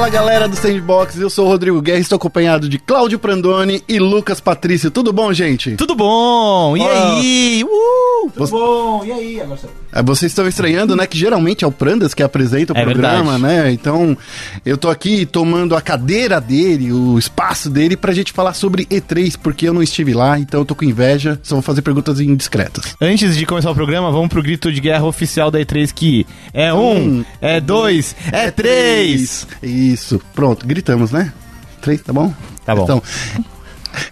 Fala galera do Sandbox, eu sou o Rodrigo Guerra, estou acompanhado de Cláudio Prandoni e Lucas Patrício. Tudo bom, gente? Tudo bom? E aí? Uh! Você- Bom, e aí, agora É, Vocês estão estranhando, né? Que geralmente é o Prandas que apresenta o É programa, verdade. né? Então, eu tô aqui tomando a cadeira dele, o espaço dele, pra gente falar sobre E3, porque eu não estive lá, então eu tô com inveja, só vou fazer perguntas indiscretas. Antes de começar o programa, vamos pro grito de guerra oficial da E3 que é um, Um, é dois, é três. Isso, pronto, gritamos, né? Três, tá bom? Tá bom. Então,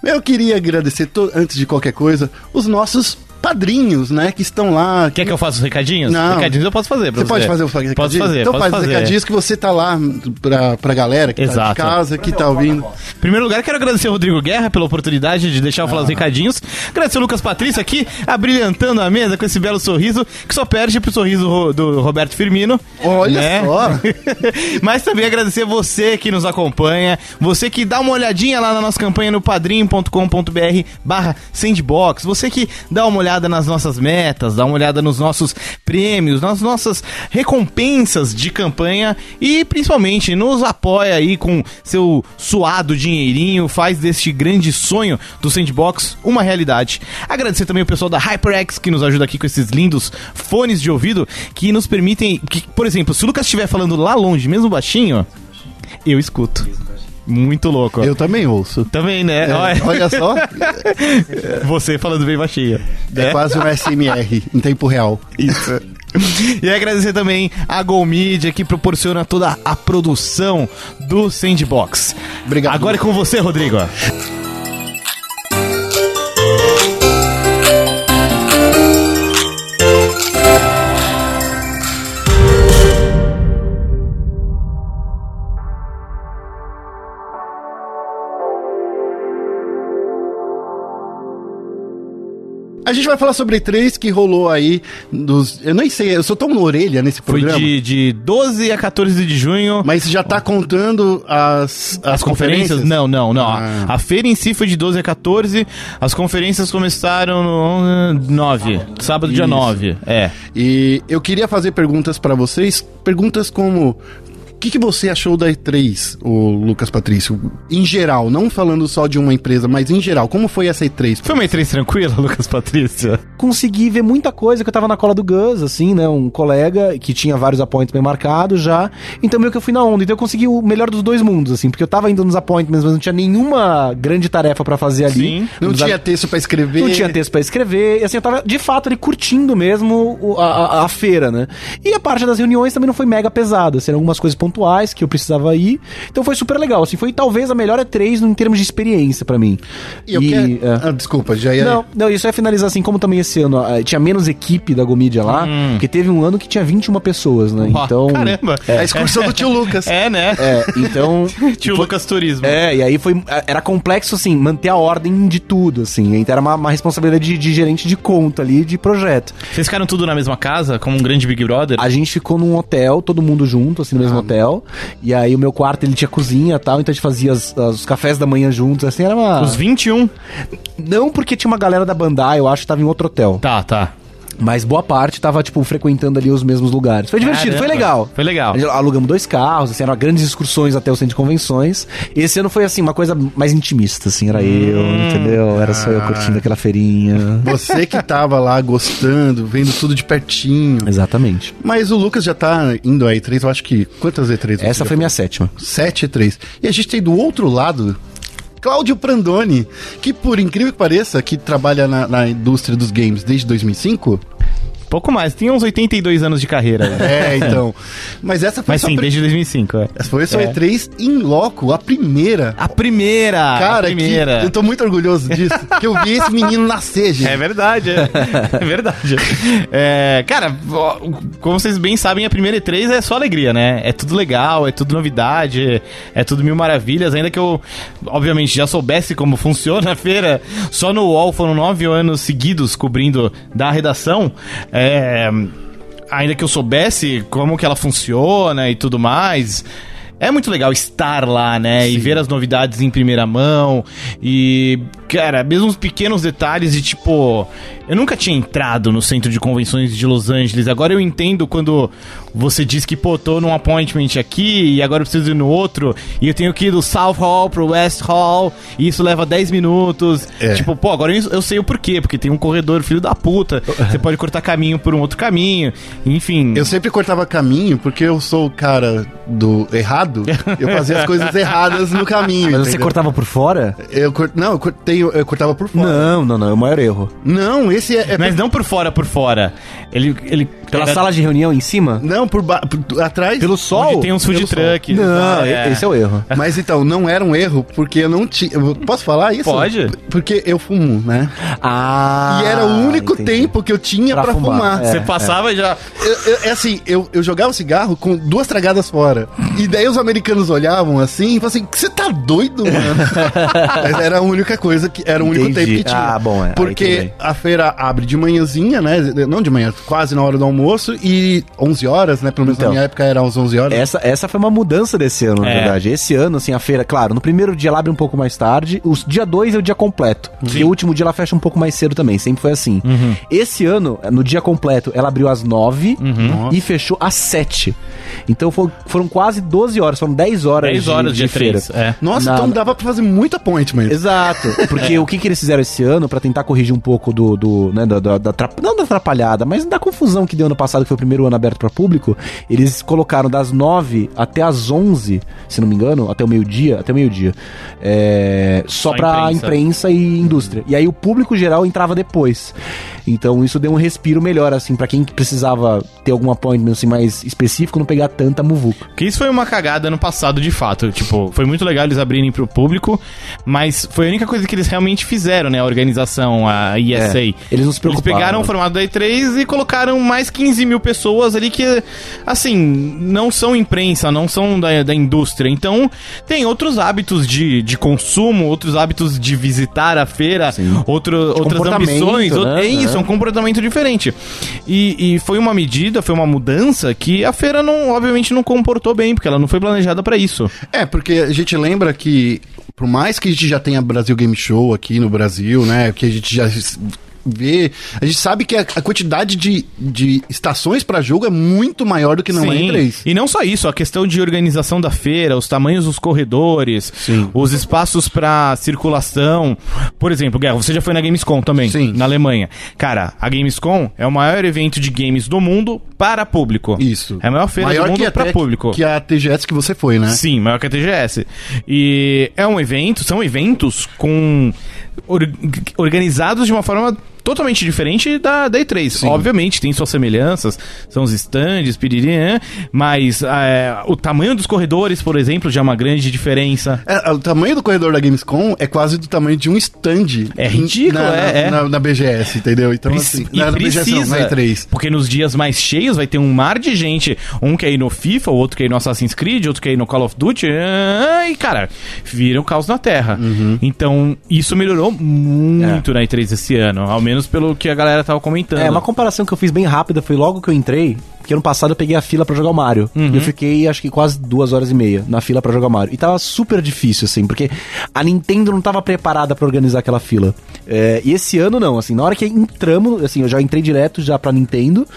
eu queria agradecer, antes de qualquer coisa, os nossos padrinhos, né? Que estão lá. Quer que eu faça os recadinhos? Não. Recadinhos eu posso fazer pra Você você. pode fazer os recadinhos? Posso fazer, Então posso faz os fazer. recadinhos que você tá lá pra, pra galera que tá de Exato. casa, que tá ouvindo. Em primeiro lugar, quero agradecer ao Rodrigo Guerra pela oportunidade de deixar eu falar os recadinhos. Agradecer ao Lucas Patrício aqui, abrilhantando a mesa com esse belo sorriso, que só perde pro sorriso do Roberto Firmino. Olha né? só. Mas também agradecer você que nos acompanha, você que dá uma olhadinha lá na nossa campanha no padrim.com.br barra sandbox, você que dá uma olhada nas nossas metas, dá uma olhada nos nossos prêmios, nas nossas recompensas de campanha e principalmente nos apoia aí com seu suado dinheirinho, faz deste grande sonho do sandbox uma realidade. Agradecer também o pessoal da HyperX que nos ajuda aqui com esses lindos fones de ouvido que nos permitem, que, por exemplo, se o Lucas estiver falando lá longe, mesmo baixinho, eu escuto. Muito louco. Eu também ouço. Também, né? É, Olha- olha só, Você falando bem baixinho. é né? quase um SMR em tempo real. Isso. E agradecer também a Go Media que proporciona toda a produção do Sandbox. Obrigado. Agora é com você, Rodrigo. A gente vai falar sobre E3 que rolou aí dos. Eu nem sei, eu só tô na orelha nesse Foi programa. de, de 12 a 14 de junho. Mas já tá contando as, as, As conferências? Não, não, não. A- Ah. A, feira em si foi de 12 a 14. As conferências começaram no uh, 9. Sábado, dia Isso. 9. É. E eu queria fazer perguntas pra vocês, perguntas como que, que você achou da E3, o Lucas Patrício? Em geral, não falando só de uma empresa, mas em geral, como foi essa E3? Foi uma E3 tranquila, Lucas Patrícia? consegui ver muita coisa que eu tava na cola do Gus, assim, né? Um colega que tinha vários appointments bem marcados já. Então meio que eu fui na onda. Então eu consegui o melhor dos dois mundos, assim, porque eu tava indo nos appointments, mas não tinha nenhuma grande tarefa pra fazer ali. Sim. Não Nos tinha texto pra escrever? Não tinha texto pra escrever, e assim, eu tava de fato ali curtindo mesmo a, a- a feira, né? E a parte das reuniões também não foi mega pesada, assim, algumas coisas pontuais que eu precisava ir, então foi super legal, assim, foi talvez a melhor E3 em termos de experiência pra mim. E eu quero... é. Ah, desculpa, já ia... Não, não, isso é finalizar assim, como também esse ano ah, tinha menos equipe da Gomedia lá, porque teve um ano que tinha 21 pessoas, né? Ó, Então. Caramba. A excursão do tio Lucas. É, né? É, então. Tio Lucas Turismo. É, e aí foi. Era complexo, assim, manter a ordem de tudo, assim. Então era uma, uma responsabilidade de, de gerente de conta ali, de projeto. Vocês ficaram tudo na mesma casa, como um grande Big Brother? A gente ficou num hotel, todo mundo junto, assim, no mesmo hotel. E aí o meu quarto, ele tinha cozinha e tal, então a gente fazia as- as- os cafés da manhã juntos, assim, era uma... Os 21? Não porque tinha uma galera da Bandai, eu acho que tava em outro hotel. Tá, tá. Mas boa parte tava, tipo, frequentando ali os mesmos lugares. Foi divertido, foi Caramba. legal. Foi legal. A gente Alugamos dois carros, assim, eram grandes excursões até o centro de convenções. Esse ano foi, assim, uma coisa mais intimista, assim, era eu, Hum. entendeu? Era só eu curtindo aquela feirinha. Você que tava lá gostando, vendo tudo de pertinho. Exatamente. Mas o Lucas já tá indo a E3, eu acho que... Quantas E3? você Essa foi minha sétima. 7 E3. E a gente tem do outro lado... Cláudio Prandoni, que por incrível que pareça, que trabalha na, na indústria dos games desde 2005. Pouco mais. Tem uns 82 anos de carreira. né? É, então. Mas essa foi Mas sim, pri- desde 2005. É. Essa foi a sua É. E3 in loco, a primeira. A primeira! Cara, a primeira. que, eu tô muito orgulhoso disso. que eu vi esse menino nascer, gente. É verdade, é, É verdade. É, cara, como vocês bem sabem, a primeira E3 é só alegria, né? É tudo legal, é tudo novidade, é tudo mil maravilhas. Ainda que eu, obviamente, já soubesse como funciona a feira, só no UOL foram nove anos seguidos cobrindo da redação. É, ainda que eu soubesse como que ela funciona e tudo mais. É muito legal estar lá, né? E ver as novidades em primeira mão. E, cara, mesmo os pequenos detalhes de tipo. Eu nunca tinha entrado no centro de convenções de Los Angeles. Agora eu entendo quando você diz que, pô, tô num appointment aqui e agora eu preciso ir no outro, e eu tenho que ir do South Hall pro West Hall, e isso leva 10 minutos. É. Tipo, pô, agora eu, eu sei o porquê, porque tem um corredor filho da puta, você pode cortar caminho por um outro caminho, enfim. Eu sempre cortava caminho porque eu sou o cara do errado. Eu fazia as coisas erradas no caminho. Mas você entendeu? cortava por fora? Eu cort... Não, eu cortei, eu cortava por fora. Não, não, não. É o maior erro. Não, esse é. é Mas não por fora, por fora. Ele. ele Pela era- sala de reunião em cima? Não, por, ba... por atrás. Pelo sol? Onde tem uns food truck. Não, esse é o erro. Mas então, não era um erro, porque eu não tinha. Posso falar isso? Pode. Porque eu fumo, né? Ah. e era o único entendi. tempo que eu tinha Pra pra, fumar, fumar. é. Você passava e já. Eu- eu- É assim, eu, eu jogava o cigarro com duas tragadas fora. E daí os americanos olhavam assim e falavam assim: você tá doido, mano? Mas era a única coisa que. Era o único Entendi. tempo que tinha. Ah, bom, é. Porque a feira abre de manhãzinha, né? Não de manhã, quase na hora do almoço. E 11 horas, né? Pelo menos Então. na minha época era às 11 horas. Essa, essa foi uma mudança desse ano, na É. verdade. Esse ano, assim, a feira, claro, no primeiro dia ela abre um pouco mais tarde, o dia 2 é o dia completo. E o último dia ela fecha um pouco mais cedo também, sempre foi assim. Uhum. Esse ano, no dia completo, ela abriu às 9 Uhum. e fechou às 7. Então fo- foram quase 12 horas, foram 10 horas 10 horas de, feira. três. É. Nossa, Na- então dava pra fazer muito appointment. Exato. Porque o que, que eles fizeram esse ano pra tentar corrigir um pouco do. do né, da, da- da não da atrapalhada, mas da confusão que deu ano passado, que foi o primeiro ano aberto pra público, eles colocaram das 9 até as 11, se não me engano, até o meio-dia, até o meio-dia, é, só, Só pra imprensa. imprensa. e indústria. E aí o público geral entrava depois. Então isso deu um respiro melhor, assim, pra quem precisava ter algum appointment assim, mais específico, não pegar tanta muvuca. Porque isso foi uma cagada no passado, de fato. Tipo, foi muito legal eles abrirem pro público, mas foi a única coisa que eles realmente fizeram, né? A organização, a ESA. É, eles não se Eles preocuparam. pegaram o formato da E3 e colocaram mais 15 mil pessoas ali que, assim, não são imprensa, não são da, da indústria. Então, tem outros hábitos de, de consumo, outros hábitos de visitar a feira, outro, outras ambições. né? É isso, É. um comportamento diferente. E, e foi uma medida, foi uma mudança que a feira não, obviamente, não comportou bem, porque ela não foi planejada pra isso. É, porque a gente lembra que, por mais que a gente já tenha Brasil Game Show aqui no Brasil, né? Que a gente já vê. A gente sabe que a, a quantidade de, de estações pra jogo é muito maior do que não é em três. E não só isso, a questão de organização da feira, os tamanhos dos corredores, Sim. os espaços pra circulação. Por exemplo, Guerra, você já foi na Gamescom também, Sim. na Alemanha. Cara, a Gamescom é o maior evento de games do mundo para público. Isso. É a maior feira do mundo para público. Que a TGS que você foi, né? Sim, maior que a TGS. E é um evento, são eventos com or- organizados de uma forma totalmente diferente da, da E3. Obviamente, tem suas semelhanças, são os stands, piriri, mas é, o tamanho dos corredores, por exemplo, já é uma grande diferença. É, o tamanho do corredor da Gamescom é quase do tamanho de um stand. É ridículo, na, é, é. Na, na BGS, entendeu? Então, Preci- assim. na, na BGS não, na E3. porque nos dias mais cheios vai ter um mar de gente. Um quer ir no FIFA, o outro quer ir no Assassin's Creed, outro quer ir no Call of Duty. E, cara, vira um caos na Terra. Uhum. Então, isso melhorou muito na E3 esse ano. Ao menos pelo que a galera tava comentando. É, uma comparação que eu fiz bem rápida foi logo que eu entrei, porque ano passado eu peguei a fila pra jogar o Mario. Uhum. E eu fiquei, acho que quase duas horas e meia na fila pra jogar o Mario. E tava super difícil, assim, porque a Nintendo não tava preparada pra organizar aquela fila. É, e esse ano não, assim, na hora que entramos, assim, eu já entrei direto já pra Nintendo,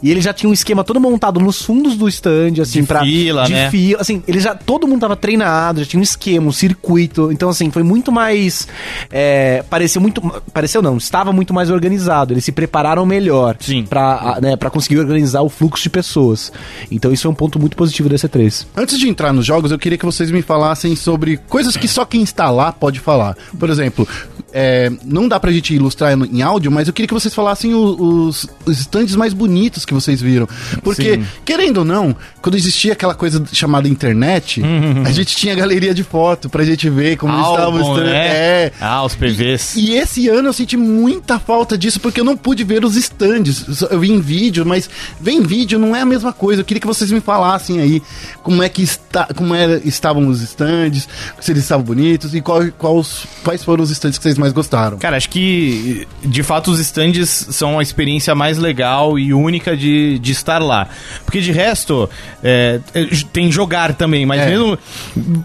e ele já tinha um esquema todo montado nos fundos do stand, assim, De pra... fila, de né? fila, assim, ele já, todo mundo tava treinado, já tinha um esquema, um circuito, então, assim, foi muito mais, é, pareceu muito, pareceu não, estava muito mais organizado, eles se prepararam melhor Sim. pra, né, pra conseguir organizar o fluxo de pessoas. Então isso é um ponto muito positivo desse E3. Antes de entrar nos jogos, eu queria que vocês me falassem sobre coisas que só quem está lá pode falar. Por exemplo, é, não dá pra gente ilustrar em áudio, mas eu queria que vocês falassem os, os stands mais bonitos que vocês viram. Porque, Sim. querendo ou não, quando existia aquela coisa chamada internet, a gente tinha galeria de foto pra gente ver como estava o Álbum, stand. né? É. Ah, os PVs. E esse ano eu senti muita falta disso, porque eu não pude ver os stands. Só- Eu vi em vídeo, mas ver em vídeo não é a mesma coisa. Eu queria que vocês me falassem aí como é que está, como era, estavam os stands, se eles estavam bonitos e qual, quais, quais foram os stands que vocês mais gostaram. Cara, acho que de fato os stands são a experiência mais legal e única de, de estar lá. Porque de resto, é, é, tem jogar também, mas É. mesmo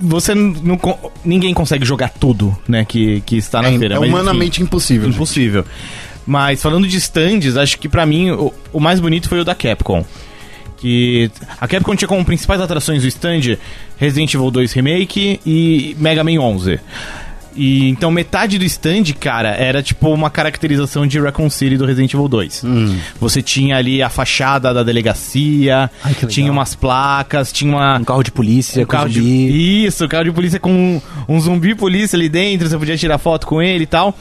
você não, ninguém consegue jogar tudo, né, que, que está na É, feira. é mas, enfim. humanamente impossível. gente. Impossível. Mas falando de stands, acho que pra mim o, o mais bonito foi o da Capcom. Que a Capcom tinha como principais atrações do stand Resident Evil 2 Remake e Mega Man 11. E então metade do stand, cara, era tipo uma caracterização de Raccoon City do Resident Evil 2. Você tinha ali a fachada da delegacia, Ai, tinha umas placas, tinha uma Um carro de polícia um com carro de... zumbi. Isso, o carro de polícia com um, um zumbi polícia ali dentro, você podia tirar foto com ele e tal.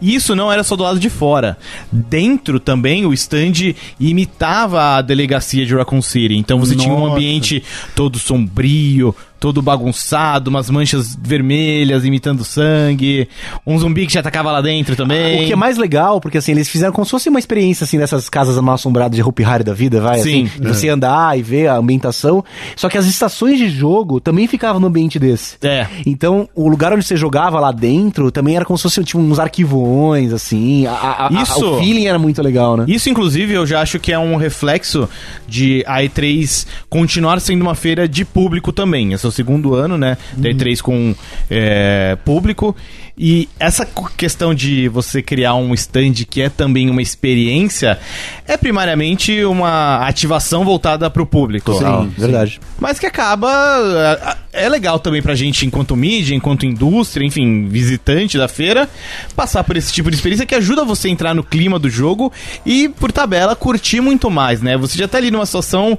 Isso não era só do lado de fora. Dentro também o stand imitava a delegacia de Raccoon City. Então você tinha um Nossa. ambiente todo sombrio, todo bagunçado, umas manchas vermelhas imitando sangue, um zumbi que te atacava lá dentro também. O que é mais legal, porque assim, eles fizeram como se fosse uma experiência assim nessas casas mal assombradas de Hopi Hari da vida, vai? Sim. Assim, de você andar e ver a ambientação. Só que as estações de jogo também ficavam no ambiente desse. É. Então, o lugar onde você jogava lá dentro também era como se fosse tipo, uns arquivões, assim. A, a- a- Isso. o feeling era muito legal, né? Isso, inclusive, eu já acho que é um reflexo de a E3 continuar sendo uma feira de público também. É o segundo ano, né? Da E3 com é, público. E essa questão de você criar um stand que é também uma experiência é primariamente uma ativação voltada para o público. Sim, verdade. Mas que acaba. É é legal também pra gente, enquanto mídia, enquanto indústria, enfim, visitante da feira, passar por esse tipo de experiência que ajuda você a entrar no clima do jogo e, por tabela, curtir muito mais, né? Você já tá ali numa situação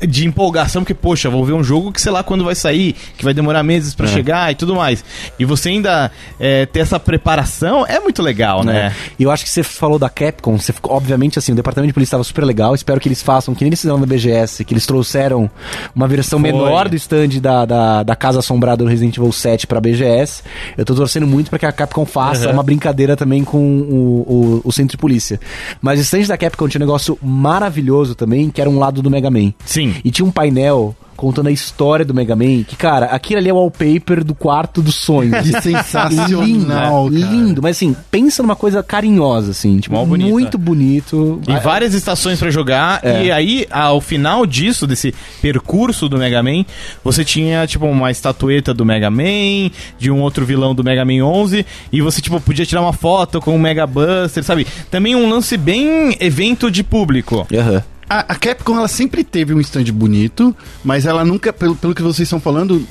de empolgação, porque, poxa, vou ver um jogo que sei lá quando vai sair, que vai demorar meses pra chegar e tudo mais. E você ainda é, ter essa preparação é muito legal, né? né? E eu acho que você falou da Capcom, você ficou, obviamente, assim, o departamento de polícia estava super legal. Espero que eles façam, que nem eles fizeram na BGS, que eles trouxeram uma versão Foi. menor do stand da, da, da Casa Assombrada do Resident Evil 7 pra BGS. Eu tô torcendo muito pra que a Capcom faça Uhum. uma brincadeira também com o, o, o centro de polícia. Mas o stand da Capcom tinha um negócio maravilhoso também, que era um lado do Mega Man. Sim. E tinha um painel contando a história do Mega Man, que, cara, aquilo ali é o wallpaper do quarto dos sonhos. Que sensacional, lindo, lindo, mas assim, pensa numa coisa carinhosa, assim, tipo, bonita. muito bonito. E várias estações pra jogar. É. E aí, ao final disso, desse percurso do Mega Man, você tinha, tipo, uma estatueta do Mega Man, de um outro vilão do Mega Man 11, e você, tipo, podia tirar uma foto com o Mega Buster, sabe? Também um lance bem evento de público. Aham. A, a Capcom, ela sempre teve um stand bonito, mas ela nunca, pelo, pelo que vocês estão falando,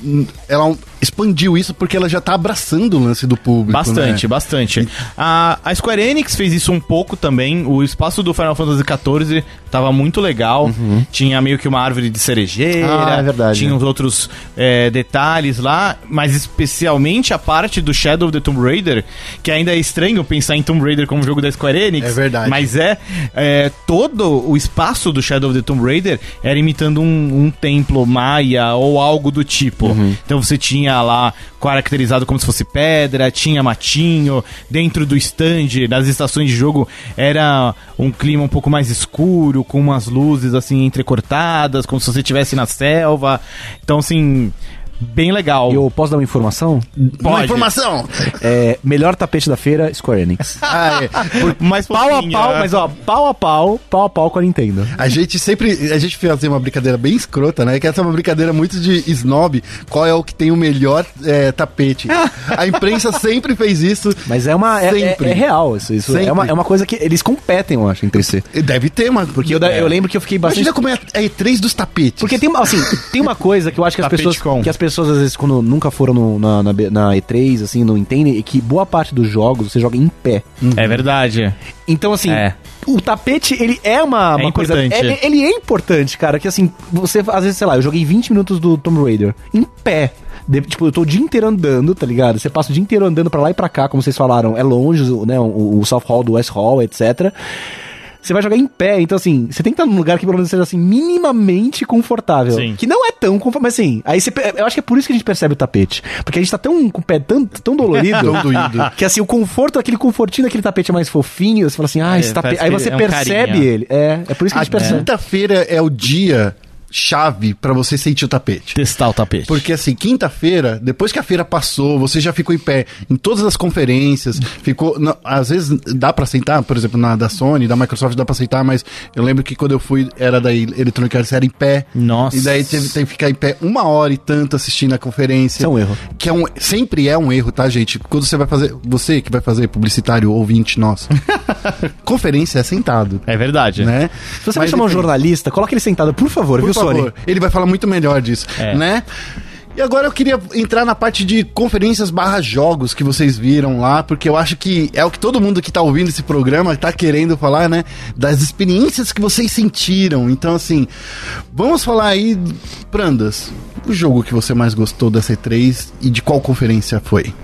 ela expandiu isso porque ela já tá abraçando o lance do público. Bastante, né? bastante. A, a Square Enix fez isso um pouco também. O espaço do Final Fantasy XIV tava muito legal. Tinha meio que uma árvore de cerejeira. Uhum. Ah, é verdade, Tinha uns outros é, detalhes lá. Mas especialmente a parte do Shadow of the Tomb Raider, que ainda é estranho pensar em Tomb Raider como jogo da Square Enix. É verdade. Mas é, é, todo o espaço do Shadow of the Tomb Raider era imitando um, um templo maia ou algo do tipo. Uhum. Então você tinha lá caracterizado como se fosse pedra, tinha matinho, dentro do stand, nas estações de jogo era um clima um pouco mais escuro, com umas luzes assim entrecortadas, como se você estivesse na selva. Então assim, bem legal. E eu posso dar uma informação? Uma Pode. informação! É, melhor tapete da feira, Square Enix. Ah, é. Mas pau a pau, né? mas ó, pau a pau, pau a pau com a Nintendo. A gente sempre. A gente fazia uma brincadeira bem escrota, né? Que essa é uma brincadeira muito de snob. Qual é o que tem o melhor é, tapete? A imprensa sempre fez isso. Mas é uma. É, é- Sempre. é real isso. isso é, uma, é uma coisa que eles competem, eu acho, entre si. Deve ter, mano. Porque eu, da- eu lembro que eu fiquei bastante. Imagina como é a E3 dos tapetes. Porque tem, uma- assim, tem uma coisa que eu acho que as Tapete pessoas. com. Que as pessoas, às vezes, quando nunca foram no- na, na, na E3, assim, não entendem, é que boa parte dos jogos você joga em pé. É verdade. Então, assim, É. o tapete, ele é uma, É uma coisa. importante. Ele, é importante, cara. Que assim, você, às vezes, sei lá, eu joguei 20 minutos do Tomb Raider em pé. De- tipo, eu tô o dia inteiro andando, tá ligado? Você passa o dia inteiro andando pra lá e pra cá, como vocês falaram. É longe, o- né? O, o South Hall do West Hall, etc. Você vai jogar em pé, então assim, você tem que estar num lugar que pelo menos seja assim, minimamente confortável. Sim. Que não é tão confortável, mas assim, aí você, eu acho que é por isso que a gente percebe o tapete. Porque a gente tá tão com o pé tão, tão dolorido. Tão doído. Que assim, o conforto, aquele confortinho daquele tapete é mais fofinho. Você fala assim, ah, É, esse tapete. Aí você é um percebe carinha. ele. É, é por isso que a A gente percebe. quinta-feira é o dia chave pra você sentir o tapete. Testar o tapete. Porque assim, quinta-feira, depois que a feira passou, você já ficou em pé em todas as conferências, ficou. não, às vezes dá pra sentar, por exemplo, na da Sony, da Microsoft dá pra sentar, mas eu lembro que quando eu fui, era da Electronic Arts, era em pé. Nossa. E daí teve, teve que ficar em pé uma hora e tanto assistindo a conferência. Isso é um erro. Que é um, sempre é um erro, tá, gente? Quando você vai fazer. Você que vai fazer publicitário, ouvinte, nossa. conferência é sentado. É verdade. Né? Se você vai Mas, chamar um jornalista, coloca ele sentado, por favor, por viu, favor, Sony? ele vai falar muito melhor disso, É. né? E agora eu queria entrar na parte de conferências barra jogos que vocês viram lá, porque eu acho que é o que todo mundo que tá ouvindo esse programa tá querendo falar, né? Das experiências que vocês sentiram. Então, assim, vamos falar aí, Prandas, o jogo que você mais gostou da C3 e de qual conferência foi?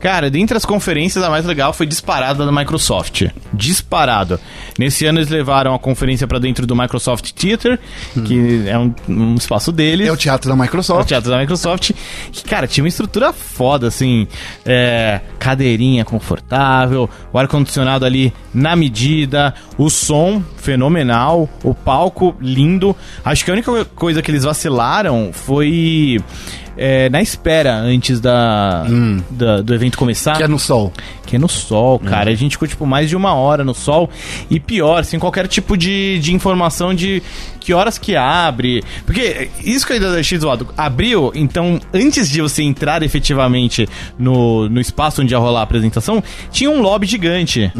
Cara, dentre as conferências, a mais legal foi disparada da Microsoft. Disparado. Nesse ano eles levaram a conferência pra dentro do Microsoft Theater, que é um, um espaço deles. É o teatro da É o Microsoft. teatro da Microsoft. Que, cara, tinha uma estrutura foda, assim. É, cadeirinha confortável, o ar-condicionado ali na medida, o som fenomenal, o palco lindo. Acho que a única coisa que eles vacilaram foi. É, na espera antes da, da- do evento começar. Que é no sol. Que é no sol, cara. A gente ficou, tipo, mais de uma hora no sol. E pior, sem qualquer tipo de, de informação de que horas que abre. Porque isso que eu ainda achei zoado. Abriu, então, antes de você entrar efetivamente no, no espaço onde ia rolar a apresentação, tinha um lobby gigante.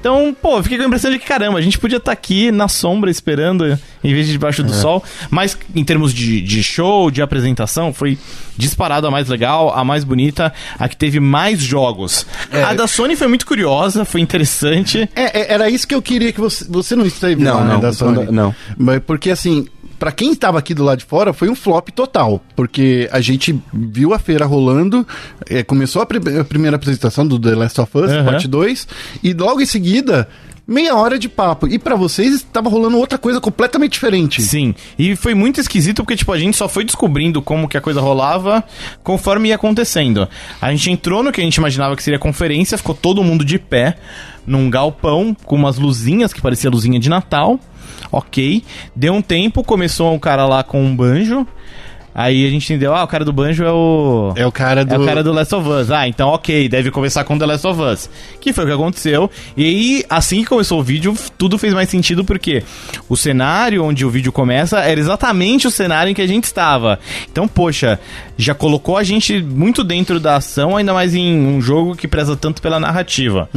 Então, pô, eu fiquei com a impressão de que, caramba, a gente podia estar aqui na sombra esperando, em vez de debaixo do sol. Mas, em termos de, de show, de apresentação, foi disparado a mais legal, a mais bonita, a que teve mais jogos. É. A da Sony foi muito curiosa, foi interessante. É, é, era isso que eu queria que você. Você não esteve Não, lá, né, não, da tô falando- Sony? não. Mas porque assim. Pra quem estava aqui do lado de fora, foi um flop total. Porque a gente viu a feira rolando, é, começou a, pri- a primeira apresentação do The Last of Us, Aham. parte 2, e logo em seguida, meia hora de papo. E pra vocês, estava rolando outra coisa completamente diferente. Sim, e foi muito esquisito porque, tipo, a gente só foi descobrindo como que a coisa rolava conforme ia acontecendo. A gente entrou no que a gente imaginava que seria conferência, ficou todo mundo de pé num galpão com umas luzinhas que parecia luzinha de Natal. Ok. Deu um tempo, começou um cara lá com um banjo. Aí a gente entendeu, ah, o cara do banjo é o. É o cara do. É o cara do Last of Us. Ah, então ok, deve começar com The Last of Us. Que foi o que aconteceu. E aí, assim que começou o vídeo, tudo fez mais sentido porque o cenário onde o vídeo começa era exatamente o cenário em que a gente estava. Então, poxa, já colocou a gente muito dentro da ação, ainda mais em um jogo que preza tanto pela narrativa.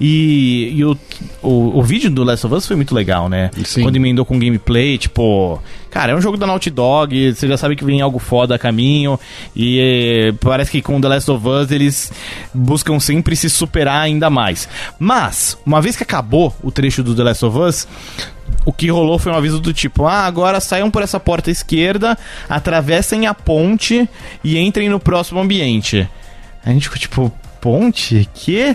E, e o, o, o vídeo do Last of Us foi muito legal, né? Sim. Quando emendou com gameplay, tipo. Cara, é um jogo da Naughty Dog, você já sabe que vem algo foda a caminho. E eh, parece que com The Last of Us eles buscam sempre se superar ainda mais. Mas, uma vez que acabou o trecho do The Last of Us. O que rolou foi um aviso do tipo: ah, agora saiam por essa porta esquerda, atravessem a ponte e entrem no próximo ambiente. A gente ficou tipo, ponte? Que?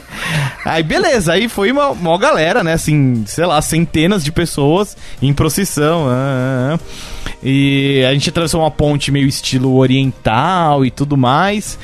Aí beleza, aí foi uma, uma galera, né? Assim, sei lá, centenas de pessoas em procissão. ah, ah, ah. E a gente atravessou uma ponte meio estilo oriental e tudo mais.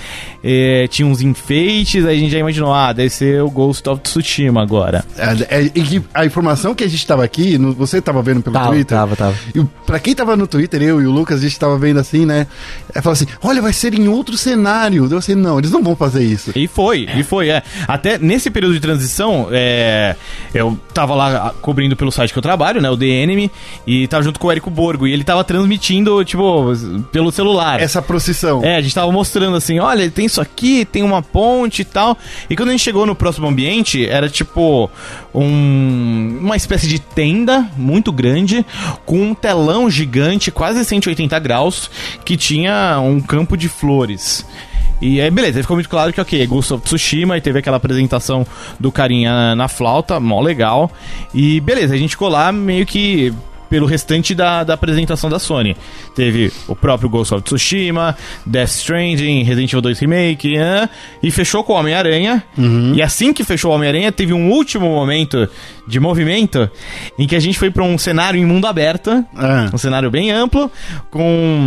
É, tinha uns enfeites, aí a gente já imaginou, ah, deve ser o Ghost of Tsushima agora. É, é, e a informação que a gente tava aqui, no- você tava vendo pelo Tava, Twitter. tava, tava. E pra quem tava no Twitter, eu e o Lucas, a gente tava vendo assim, né? É, falou assim: olha, vai ser em outro cenário. Eu assim, não, eles não vão fazer isso. E foi, e foi, é. Até nesse período de transição, é, eu tava lá cobrindo pelo site que eu trabalho, né, o The Enemy, e tava junto com o Érico Borgo, e ele tava transmitindo, tipo, pelo celular. Essa procissão. É, a gente tava mostrando assim, olha, tem isso aqui, tem uma ponte e tal. E quando a gente chegou no próximo ambiente, era tipo um, uma espécie de tenda muito grande, com um telão gigante, quase 180 graus, que tinha um campo de flores. E aí, beleza, aí ficou muito claro que, ok, é Ghost of Tsushima, e teve aquela apresentação do carinha na flauta, mó legal. E beleza, a gente ficou lá meio que pelo restante da, da apresentação da Sony. Teve o próprio Ghost of Tsushima, Death Stranding, Resident Evil 2 Remake, hã? e fechou com o Homem-Aranha. E assim que fechou o Homem-Aranha, teve um último momento de movimento, em que a gente foi pra um cenário em mundo aberto, Ah. um cenário bem amplo, com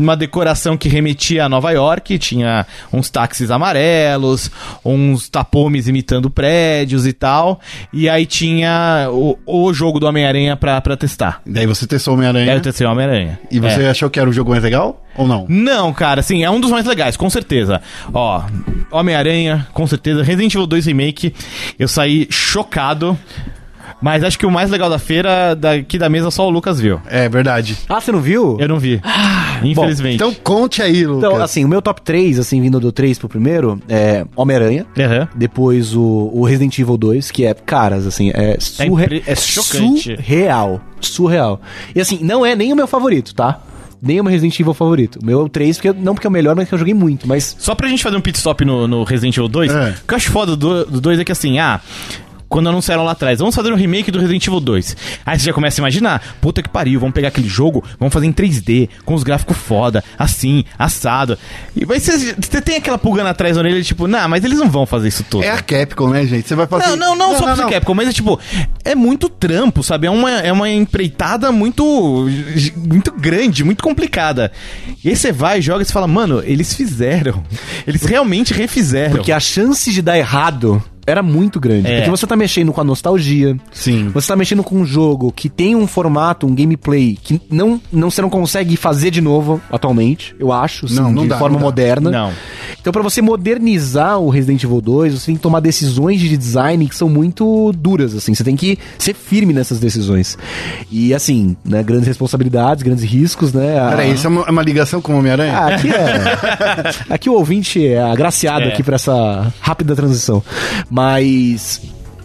uma decoração que remetia a Nova York, tinha uns táxis amarelos, uns tapomes imitando prédios e tal, e aí tinha o, o jogo do Homem-Aranha pra, pra testar. Daí você testou o Homem-Aranha. eu testei o Homem-Aranha. E você É. achou que era o jogo mais legal? Ou não? Não, cara, assim, é um dos mais legais, com certeza. Ó, Homem-Aranha, com certeza. Resident Evil 2 Remake, eu saí chocado. Mas acho que o mais legal da feira, daqui da mesa, só o Lucas viu. É verdade. Ah, você não viu? Eu não vi. Infelizmente. Então conte aí, Lucas. Então, assim, o meu top 3, assim, vindo do 3 pro primeiro, é Homem-Aranha. Aham. Depois o, o Resident Evil 2, que é, caras, assim, é, surre... impre- é chocante. surreal. Surreal. E assim, não é nem o meu favorito, tá? Nem o meu Resident Evil favorito. O meu é o 3, porque, não porque é o melhor, mas porque eu joguei muito, mas... Só pra gente fazer um pit stop no, no Resident Evil 2, É. o que eu acho foda do, do 2 é que assim, ah. Quando anunciaram lá atrás, vamos fazer um remake do Resident Evil 2. Aí você já começa a imaginar, puta que pariu, vamos pegar aquele jogo, vamos fazer em 3D, com os gráficos foda, assim, assado. E aí você, você tem aquela pulga atrás da orelha, tipo, não, mas eles não vão fazer isso tudo. É a Capcom, né, gente? Você vai falar Não, assim, não, não, só pro Capcom, mas é tipo, é muito trampo, sabe? É uma, é uma empreitada muito, muito grande, muito complicada. E aí você vai, joga e você fala, mano, eles fizeram. Eles realmente refizeram. Porque a chance de dar errado era muito grande. É. Porque você tá mexendo com a nostalgia. Sim. Você tá mexendo com um jogo que tem um formato, um gameplay que não, não você não consegue fazer de novo atualmente, eu acho, assim, Não, não de dá, forma não dá. moderna. Não. Então, pra você modernizar o Resident Evil 2, você tem que tomar decisões de design que são muito duras, assim. Você tem que ser firme nessas decisões. E, assim, né, grandes responsabilidades, grandes riscos, né? A- Peraí, isso é uma, é uma ligação com o Homem-Aranha? ah, aqui é. Aqui o ouvinte é agraciado É. aqui pra essa rápida transição. Mas.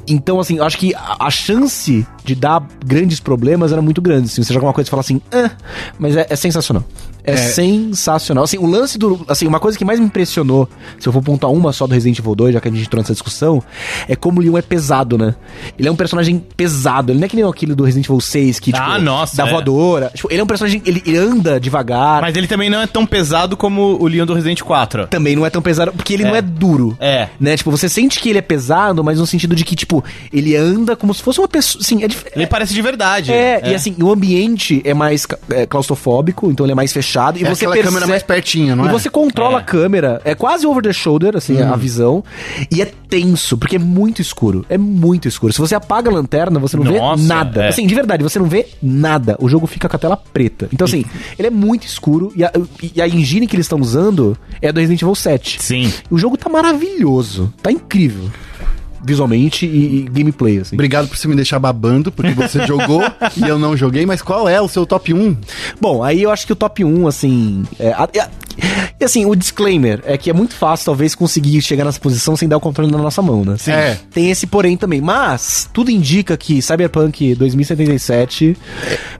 Então, assim, eu acho que a chance de dar grandes problemas era muito grande. Assim, você joga uma coisa e fala assim, ah, mas é, é sensacional. É, É. sensacional. Assim, o lance do. Assim, uma coisa que mais me impressionou, se eu for pontuar uma só do Resident Evil 2, já que a gente entrou nessa discussão, é como o Leon é pesado, né? Ele é um personagem pesado. Ele não é que nem aquele do Resident Evil 6, que, tipo, Ah, nossa, da é. voadora. Tipo, ele é um personagem. Ele, anda devagar. Mas ele também não é tão pesado como o Leon do Resident 4. também não é tão pesado, porque ele não é duro. É. Né? Tipo, você sente que ele é pesado, mas no sentido de que, tipo, ele anda como se fosse uma pessoa. Sim, é dif- Ele parece de verdade. É, e assim, o ambiente é mais é, claustrofóbico, então ele é mais fechado. E É você aquela percebe- câmera mais pertinha, não e é? você controla É. a câmera, é quase over the shoulder, assim, a visão. E é tenso, porque é muito escuro. É muito escuro. Se você apaga a lanterna, você não Nossa, vê nada. é. Assim, de verdade, você não vê nada. O jogo fica com a tela preta. Então, assim, ele é muito escuro. E a, e a engine que eles estão usando é a do Resident Evil 7. Sim. O jogo tá maravilhoso. Tá incrível. Visualmente e, e gameplay, assim. Obrigado por você me deixar babando, porque você jogou e eu não joguei, mas qual é o seu top 1? Bom, aí eu acho que o top 1, assim. É, a- a- e assim, o disclaimer é que é muito fácil, talvez, conseguir chegar nessa posição sem dar o controle na nossa mão, né? Sim. É. Tem esse porém também. Mas, tudo indica que Cyberpunk 2077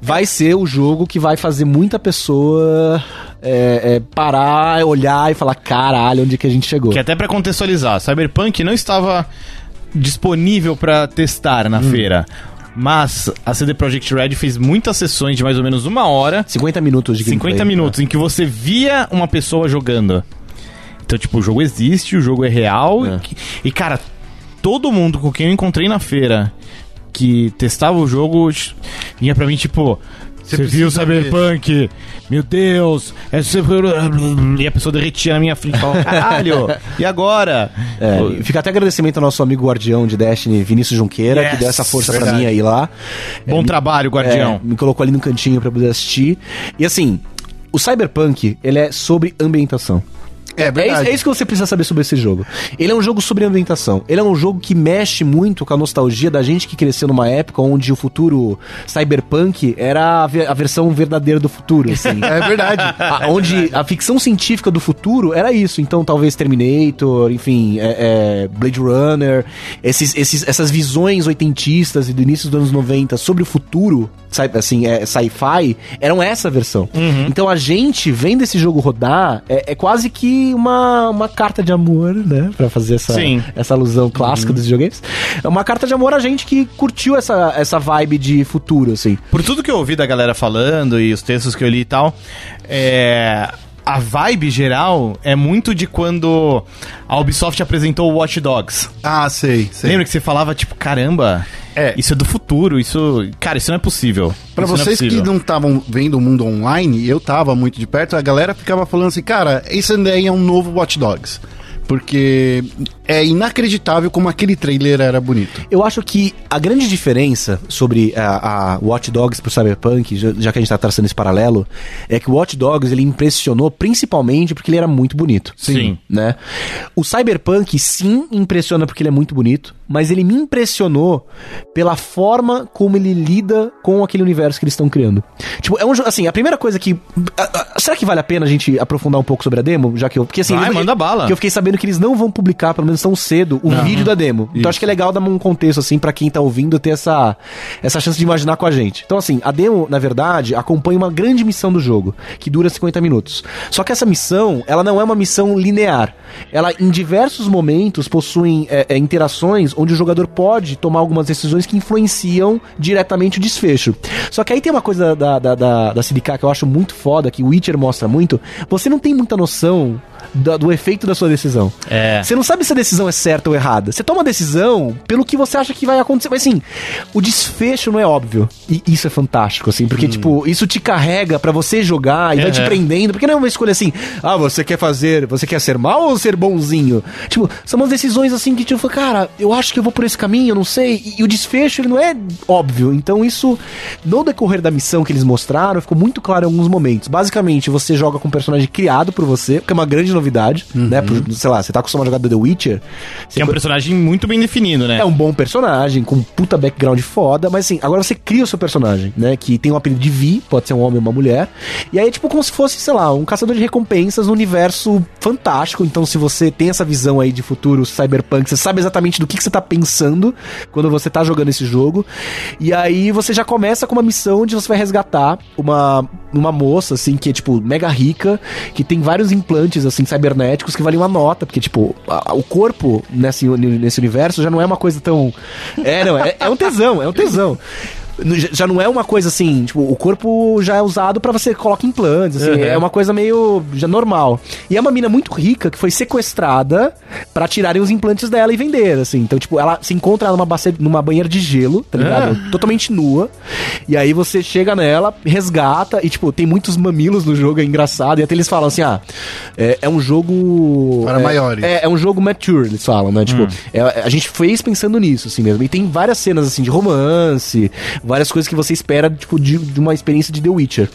vai ser o jogo que vai fazer muita pessoa é, é, parar, olhar e falar: caralho, onde que a gente chegou? Que até pra contextualizar, Cyberpunk não estava disponível pra testar na feira. Mas a CD Projekt Red fez muitas sessões de mais ou menos uma hora 50 minutos de 50 gameplay. minutos em que você via uma pessoa jogando. Então, tipo, o jogo existe, o jogo é real. É. E, cara, todo mundo com quem eu encontrei na feira que testava o jogo vinha pra mim, tipo. Você viu o precisa ver." Cyberpunk? Meu Deus! É super... E a pessoa derretia na minha frente e falava, caralho! E agora? É, fica até agradecimento ao nosso amigo guardião de Destiny, Vinícius Junqueira, Yes, que deu essa força pra verdade. mim aí lá. Bom É, trabalho, guardião. É, me colocou ali no cantinho pra poder assistir. E assim, o Cyberpunk, ele é sobre ambientação. É É isso, verdade. é isso que você precisa saber sobre esse jogo. Ele é um jogo sobre ambientação. Ele é um jogo que mexe muito com a nostalgia da gente que cresceu numa época onde o futuro cyberpunk era a, a versão verdadeira do futuro, assim. É verdade. A- onde a ficção científica do futuro era isso. Então, talvez Terminator, enfim, é- é, Blade Runner, esses, esses- essas visões oitentistas e do início dos anos 90 sobre o futuro, assim, é, sci-fi, eram essa versão. Então, a gente vendo esse jogo rodar, é, é quase que uma, uma carta de amor, né? Pra fazer essa, Sim. essa alusão clássica dos videogames. É uma carta de amor a gente que curtiu essa, essa vibe de futuro, assim. Por tudo que eu ouvi da galera falando e os textos que eu li e tal, é. A vibe geral é muito de quando a Ubisoft apresentou o Watch Dogs. Ah, sei, sei. Lembra que você falava, tipo, caramba, É. Isso é do futuro, isso. Cara, isso não é possível. Pra Isso vocês não é que não estavam vendo o mundo online, eu tava muito de perto, a galera ficava falando assim, cara, isso daí é um novo Watch Dogs. Porque é inacreditável como aquele trailer era bonito. Eu acho que a grande diferença sobre a, a Watch Dogs pro Cyberpunk, já, já que a gente tá traçando esse paralelo, é que o Watch Dogs ele impressionou principalmente porque ele era muito bonito. Sim. Né? O Cyberpunk sim impressiona porque ele é muito bonito, mas ele me impressionou pela forma como ele lida com aquele universo que eles estão criando. Tipo, é um jogo, assim, a primeira coisa que a- a- será que vale a pena a gente aprofundar um pouco sobre a demo, já que eu, porque assim, Vai, eles- manda bala. Que eu fiquei sabendo que eles não vão publicar, pelo menos tão cedo, o vídeo da demo. Então acho que é legal dar um contexto, assim, pra quem tá ouvindo ter essa, essa chance de imaginar com a gente. Então, assim, a demo, na verdade, acompanha uma grande missão do jogo, que dura 50 minutos. Só que essa missão, ela não é uma missão linear. Ela, em diversos momentos, possui é, é, interações onde o jogador pode tomar algumas decisões que influenciam diretamente o desfecho. Só que aí tem uma coisa da, da, da, da CDK que eu acho muito foda, que o Witcher mostra muito. Você não tem muita noção da- do efeito da sua decisão. É. Você não sabe se a decisão é certa ou errada. Você toma a decisão pelo que você acha que vai acontecer. Mas assim, o desfecho não é óbvio. E isso é fantástico, assim, porque, tipo, isso te carrega pra você jogar e vai te Uhum. prendendo. Porque não é uma escolha assim, ah, você quer fazer, você quer ser mal ou ser bonzinho? Tipo, são umas decisões assim que, tipo, cara, eu acho que eu vou por esse caminho, eu não sei. E, e o desfecho, ele não é óbvio. Então, isso, no decorrer da missão que eles mostraram, ficou muito claro em alguns momentos. Basicamente, você joga com um personagem criado por você, que é uma grande novidade, né? Por- sei lá, você tá acostumado a jogar The Witcher. Que é um personagem muito bem definido, né? é um bom personagem, com um puta background foda, mas assim, agora você cria o seu personagem, né? Que tem um apelido de Vi, pode ser um homem ou uma mulher. E aí é tipo como se fosse, sei lá, um caçador de recompensas no universo fantástico. Então, se você tem essa visão aí de futuro cyberpunk, você sabe exatamente do que, que você tá pensando quando você tá jogando esse jogo. E aí você já começa com uma missão onde você vai resgatar uma, uma moça, assim, que é, tipo, mega rica, que tem vários implantes, assim, cibernéticos que valem uma nota, porque, tipo, a- o corpo nesse, nesse universo já não é uma coisa tão. É, não, é, é um tesão, é um tesão. Já- não é uma coisa assim, tipo, o corpo já é usado pra você colocar implantes, assim, Uhum. é uma coisa meio já normal. E é uma mina muito rica que foi sequestrada pra tirarem os implantes dela e vender, assim. Então, tipo, ela se encontra numa, bacia, numa banheira de gelo, tá ligado? Totalmente nua. E aí você chega nela, resgata e, tipo, tem muitos mamilos no jogo, é engraçado. E até eles falam assim, ah, é, é um jogo... Para é, maiores. É, é um jogo mature, eles falam, né? Tipo, é- a gente fez pensando nisso, assim mesmo. E tem várias cenas, assim, de romance, várias coisas que você espera, tipo, de, de uma experiência de The Witcher.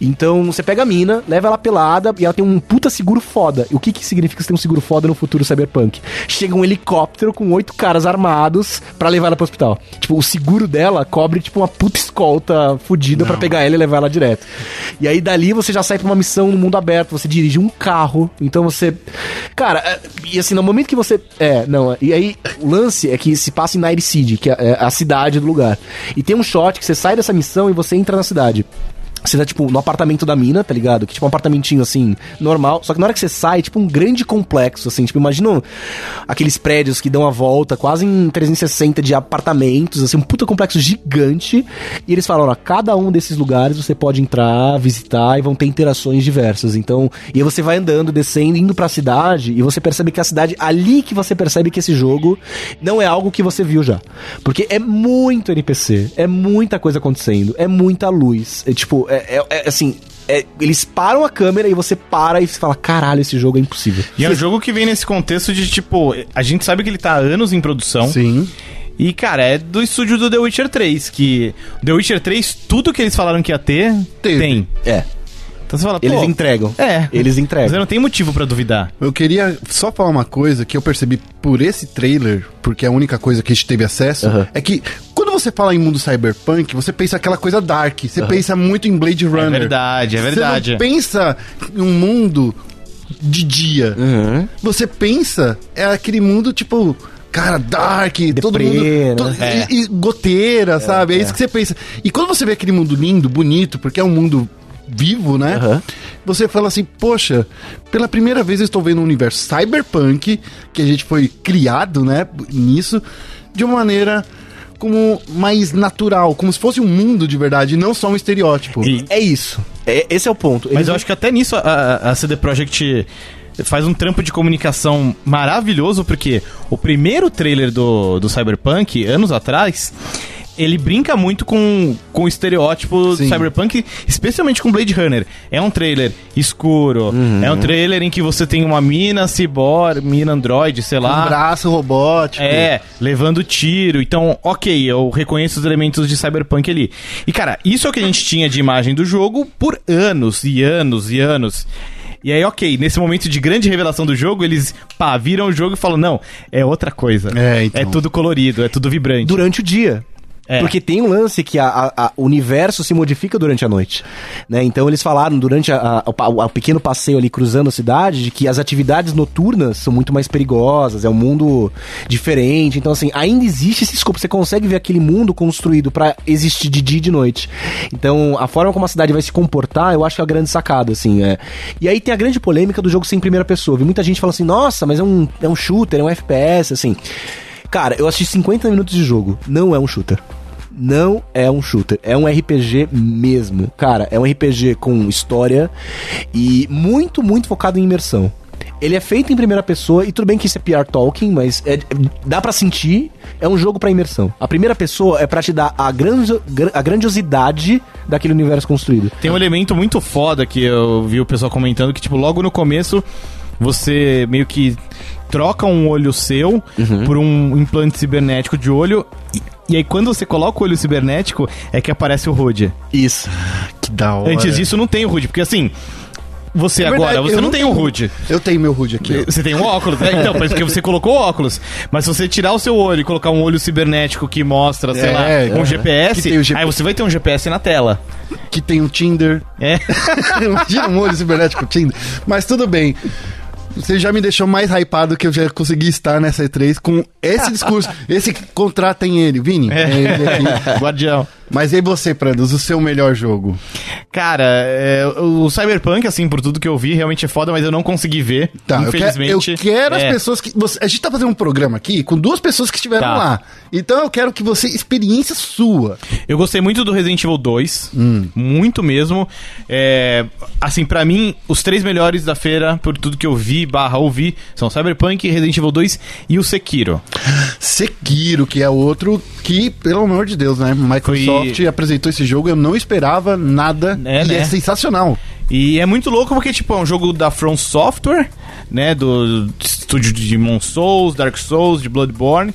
Então, você pega a mina, leva ela pelada e ela tem um puta seguro foda. E o que que significa você ter um seguro foda no futuro cyberpunk? Chega um helicóptero com oito caras armados pra levar ela pro hospital. Tipo, o seguro dela cobre, tipo, uma puta escolta fodida pra pegar ela e levar ela direto. E aí, dali, você já sai pra uma missão no mundo aberto, você dirige um carro, então você... Cara, é- e assim, no momento que você... É, não, e aí, o lance é que se passa em Night City, que é é a cidade do lugar. E tem um shot que você sai dessa missão e você entra na cidade. Você tá, tipo, no apartamento da mina, tá ligado? Que tipo um apartamentinho assim, normal. Só que na hora que você sai, tipo, um grande complexo, assim. Tipo, imagina aqueles prédios que dão a volta quase em 360 de apartamentos, assim, um puta complexo gigante. E eles falam, ó, cada um desses lugares você pode entrar, visitar e vão ter interações diversas. Então, e aí você vai andando, descendo, indo pra cidade e você percebe que a cidade, ali que você percebe que esse jogo não é algo que você viu já. Porque é muito NPC, é muita coisa acontecendo, é muita luz. É tipo, é, é- é, assim. é- eles param a câmera e você para e você fala: caralho, esse jogo é impossível. E é um jogo que vem nesse contexto de, tipo, a gente sabe que ele tá há anos em produção. Sim. E, cara, é do estúdio do The Witcher 3, que The Witcher 3, tudo que eles falaram que ia ter, Teve. tem. É. Então você fala, Eles pô, entregam. É. Eles entregam. Você não tem motivo pra duvidar. Eu queria só falar uma coisa que eu percebi por esse trailer, porque é a única coisa que a gente teve acesso, é que quando você fala em mundo cyberpunk, você pensa aquela coisa dark, você pensa muito em Blade Runner. verdade, é verdade. Você não pensa em um mundo de dia. Uhum. Você pensa, é aquele mundo tipo. Cara, dark, todo Deprê, mundo. né? to- É. e, e goteira, sabe? É, isso que você pensa. E quando você vê aquele mundo lindo, bonito, porque é um mundo vivo, né? Aham. Você fala assim, poxa, pela primeira vez eu estou vendo um universo cyberpunk, que a gente foi criado, né, nisso, de uma maneira como mais natural, como se fosse um mundo de verdade, não só um estereótipo. E- É isso. É- esse é o ponto. Mas Eles eu acho que até nisso a, a- a CD Projekt faz um trampo de comunicação maravilhoso, porque o primeiro trailer do, do Cyberpunk, anos atrás, ele brinca muito com, com o estereótipo Sim. do Cyberpunk, especialmente com Blade Runner. É um trailer escuro, é um trailer em que você tem uma mina cyborg, mina android, sei lá. Um braço robótico. É, levando tiro. Então, ok, eu reconheço os elementos de Cyberpunk ali. E, cara, isso é o que a gente tinha de imagem do jogo por anos e anos e anos. E aí, ok, nesse momento de grande revelação do jogo, eles, pá, viram o jogo e falam, não, é outra coisa. É, então. É tudo colorido, é tudo vibrante. durante o dia. É. Porque tem um lance que a- a- a- o universo se modifica durante a noite. Né? Então eles falaram durante a- a- o, o pequeno passeio ali cruzando a cidade de que as atividades noturnas são muito mais perigosas, é um mundo diferente. Então, assim, ainda existe esse escopo. Você consegue ver aquele mundo construído pra existir de dia e de noite. Então, a forma como a cidade vai se comportar, eu acho que é a grande sacada, assim. É. E aí tem a grande polêmica do jogo sem primeira pessoa. Vi muita gente falando assim, nossa, mas é um, é um shooter, é um FPS, assim. Cara, eu assisti 50 minutos de jogo. Não é um shooter. Não é um shooter, é um RPG mesmo. Cara, é um RPG com história e muito, muito focado em imersão. Ele é feito em primeira pessoa e tudo bem que isso é PR Talking, mas é- dá pra sentir, é um jogo pra imersão. A primeira pessoa é pra te dar a, grandio- gra- a grandiosidade daquele universo construído. Tem um elemento muito foda que eu vi o pessoal comentando, que, tipo, logo no começo, você meio que troca um olho seu por um implante cibernético de olho. E, e aí, quando você coloca o olho cibernético, é que aparece o HUD. Isso. Que da hora. Antes disso, não tem o HUD, porque assim. Você É agora, verdade, você eu não tem o HUD. Eu tenho meu HUD aqui. Você tem um óculos, né? Então, porque você colocou o óculos. Mas se você tirar o seu olho e colocar um olho cibernético que mostra, sei É, lá, um é. GPS, o GPS. aí você vai ter um GPS na tela. Que tem o Tinder. É. Imagina um olho cibernético Tinder. Mas tudo bem. Você já me deixou mais hypado que eu já consegui estar nessa E3 com esse discurso. esse contrato tem ele, Vini. É. ele aqui. Guardião. Mas e você, Prandos, o seu melhor jogo? Cara, é, o Cyberpunk, assim, por tudo que eu vi, realmente é foda, mas eu não consegui ver. Tá, eu quero, infelizmente. eu quero as É. pessoas que. você- a gente tá fazendo um programa aqui com duas pessoas que estiveram Tá. lá. Então eu quero que você. Experiência sua. Eu gostei muito do Resident Evil 2. Hum. Muito mesmo. É, assim, pra mim, os três melhores da feira, por tudo que eu vi, barra ouvi, são Cyberpunk, Resident Evil 2 e o Sekiro. Sekiro, que é outro que, pelo amor de Deus, né? Microsoft apresentou esse jogo, eu não esperava nada. É, e né? é sensacional. E é muito louco porque, tipo, é um jogo da From Software, né? Do estúdio de Demon Souls, Dark Souls, de Bloodborne.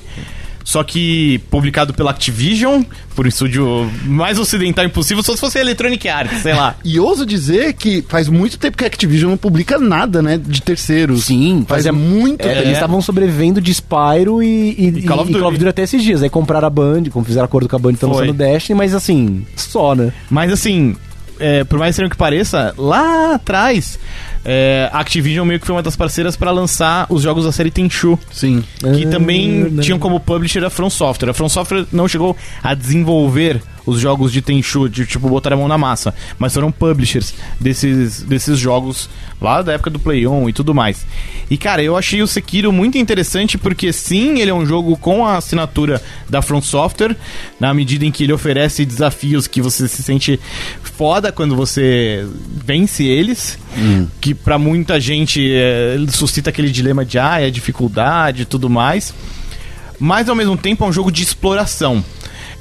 Só que publicado pela Activision, por um estúdio mais ocidental impossível, só se fosse Electronic Arts, sei lá. E ouso dizer que faz muito tempo que a Activision não publica nada, né? De terceiros. Sim, faz fazia- muito É, tempo. Eles estavam sobrevivendo de Spyro e, e, E Call of e Call of Duty. Até esses dias. Aí compraram a Band, como fizeram acordo com a Band, estão lançando Destiny, mas assim, só, né? Mas assim, é, por mais estranho que pareça, lá atrás, é, a Activision meio que foi uma das parceiras pra lançar os jogos da série Tenchu. Sim. Que Ah, também verdade. tinham como publisher a From Software. A From Software não chegou a desenvolver os jogos de Tenchu, de tipo botar a mão na massa, mas foram publishers desses, desses jogos lá da época do Play 1 e tudo mais. E cara, eu achei o Sekiro muito interessante porque sim, ele é um jogo com a assinatura da From Software, na medida em que ele oferece desafios que você se sente foda quando você vence eles, que pra muita gente é, suscita aquele dilema de ah, é dificuldade e tudo mais. Mas ao mesmo tempo é um jogo de exploração.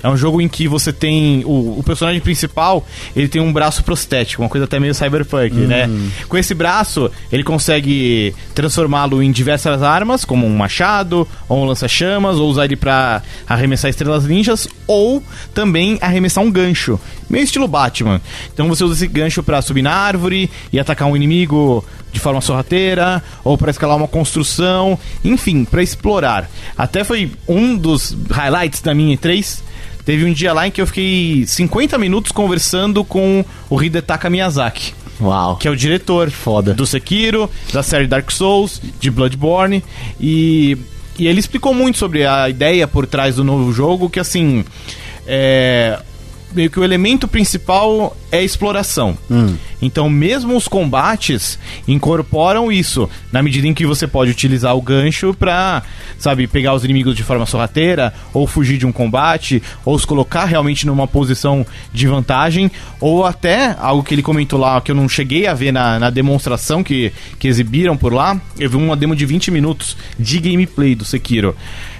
É um jogo em que você tem. O, o personagem principal, ele tem um braço prostético, uma coisa até meio cyberpunk, né? Com esse braço, ele consegue transformá-lo em diversas armas, como um machado, ou um lança-chamas, ou usar ele pra arremessar estrelas ninjas, ou também arremessar um gancho. Meio estilo Batman. Então você usa esse gancho pra subir na árvore e atacar um inimigo de forma sorrateira, ou pra escalar uma construção, enfim, pra explorar. Até foi um dos highlights da minha E3. Teve um dia lá em que eu fiquei 50 minutos conversando com o Hidetaka Miyazaki, Uau. que é o diretor Foda. do Sekiro, da série Dark Souls, de Bloodborne, e, e ele explicou muito sobre a ideia por trás do novo jogo, que assim, é, meio que o elemento principal é exploração. Hum. Então, mesmo os combates incorporam isso, na medida em que você pode utilizar o gancho pra, sabe, pegar os inimigos de forma sorrateira, ou fugir de um combate, ou os colocar realmente numa posição de vantagem, ou até algo que ele comentou lá, que eu não cheguei a ver na, na demonstração que, que exibiram por lá, eu vi uma demo de 20 minutos de gameplay do Sekiro.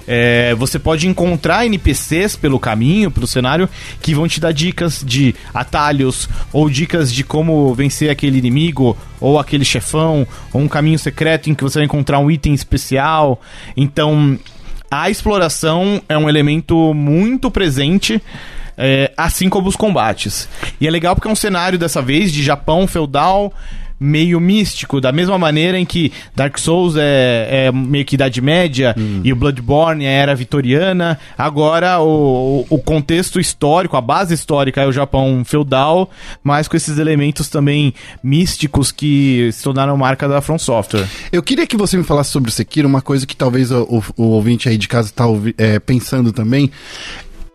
É, você pode encontrar NPCs pelo caminho, pelo cenário, que vão te dar dicas de atalhos ou dicas de como vencer aquele inimigo ou aquele chefão, ou um caminho secreto em que você vai encontrar um item especial. Então, a exploração é um elemento muito presente. é, assim como os combates. E é legal porque é um cenário dessa vez de Japão feudal, meio místico, da mesma maneira em que Dark Souls é, é meio que Idade Média e o Bloodborne é era vitoriana. Agora o, o contexto histórico, a base histórica é o Japão feudal, mas com esses elementos também místicos que se tornaram marca da From Software. Eu queria que você me falasse sobre o Sekiro, uma coisa que talvez o, o- o ouvinte aí de casa está pensando também.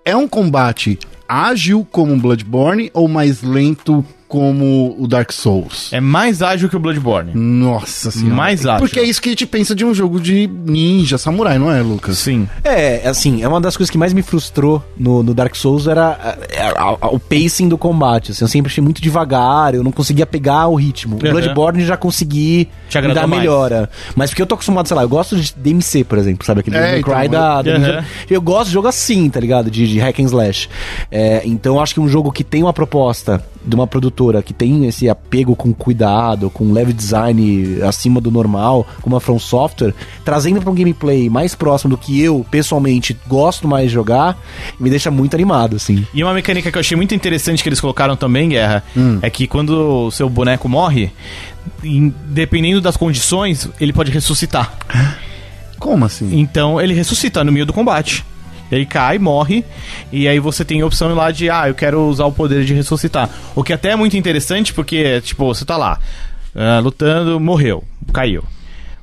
É um combate ágil como o Bloodborne ou mais lento como o Dark Souls? É mais ágil que o Bloodborne. Nossa senhora. Mais ágil. Porque é isso que a gente pensa de um jogo de ninja, samurai, não é, Lucas? Sim. É, assim, é uma das coisas que mais me frustrou no, no Dark Souls era é, a- a- o pacing do combate. assim, eu sempre achei muito devagar, eu não conseguia pegar o ritmo. O Uhum. Bloodborne já consegui Te me dar mais. melhora. Mas porque eu tô acostumado, sei lá, eu gosto de DMC, por exemplo, sabe? Aquele É, então, Cry da, da Uhum. Ninja. Eu gosto de jogo assim, tá ligado? De, de hack and slash. É, então eu acho que um jogo que tem uma proposta de uma produtora que tem esse apego com cuidado, com leve design acima do normal, como a From Software, trazendo pra um gameplay mais próximo do que eu, pessoalmente, gosto mais de jogar, me deixa muito animado, assim. E uma mecânica que eu achei muito interessante que eles colocaram também, Guerra, é que quando o seu boneco morre, dependendo das condições, ele pode ressuscitar. Como assim? Então ele ressuscita no meio do combate. Ele cai, morre, e aí você tem a opção lá de, ah, eu quero usar o poder de ressuscitar. O que até é muito interessante, porque, tipo, você tá lá, ah, lutando, morreu, caiu.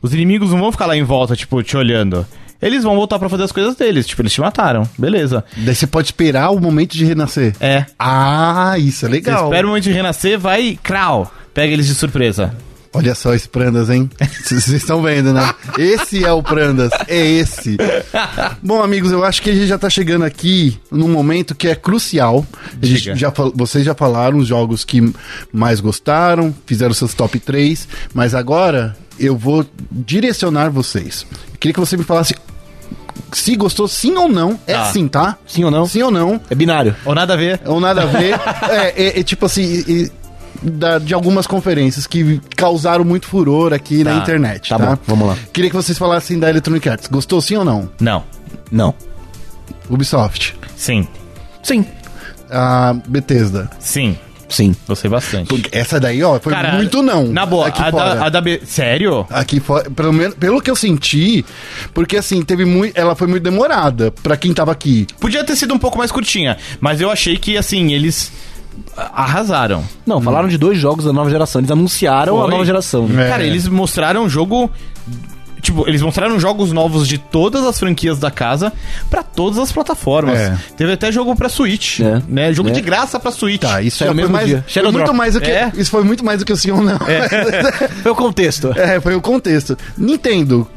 Os inimigos não vão ficar lá em volta, tipo, te olhando. Eles vão voltar pra fazer as coisas deles, tipo, eles te mataram, beleza. Daí você pode esperar o momento de renascer. É, Ah, isso é Você legal. espera o momento de renascer, vai e crau, pega eles de surpresa. Olha só esse Prandas, hein? Vocês estão vendo, né? Esse é o Prandas. É esse. Bom, amigos, eu acho que a gente já tá chegando aqui num momento que é crucial. A gente Diga. já, vocês já falaram os jogos que mais gostaram, fizeram seus top 3, mas agora eu vou direcionar vocês. Eu queria que você me falasse se gostou sim ou não. É Tá. sim, tá? Sim ou não? Sim ou não. É binário. Ou nada a ver. Ou nada a ver. é, é- é tipo assim. Da- de algumas conferências que causaram muito furor aqui na Tá. internet. Tá Tá, bom, vamos lá. Queria que vocês falassem da Electronic Arts. Gostou sim ou não? Não. Não. Ubisoft. Sim. Sim. A Bethesda. Sim. Sim. Gostei bastante. Porque essa daí, ó, foi Cara, muito não. Na boa, Aqui a fora. da, a da B... Sério? Aqui fora, pelo menos, pelo que eu senti, porque assim, teve muito, ela foi muito demorada pra quem tava aqui. Podia ter sido um pouco mais curtinha, mas eu achei que, assim, eles arrasaram. Não, falaram de dois jogos da nova geração. Eles anunciaram a Foi. nova geração. né? É. Cara, eles mostraram um jogo... Tipo, eles mostraram jogos novos de todas as franquias da casa pra todas as plataformas. É. Teve até jogo pra Switch, É. né? Jogo É. de graça pra Switch. Tá, isso no foi mesmo mais, dia. foi muito Drop. mais do que É. isso foi muito mais do que o sim ou não. Foi o contexto. É, foi o contexto. Nintendo,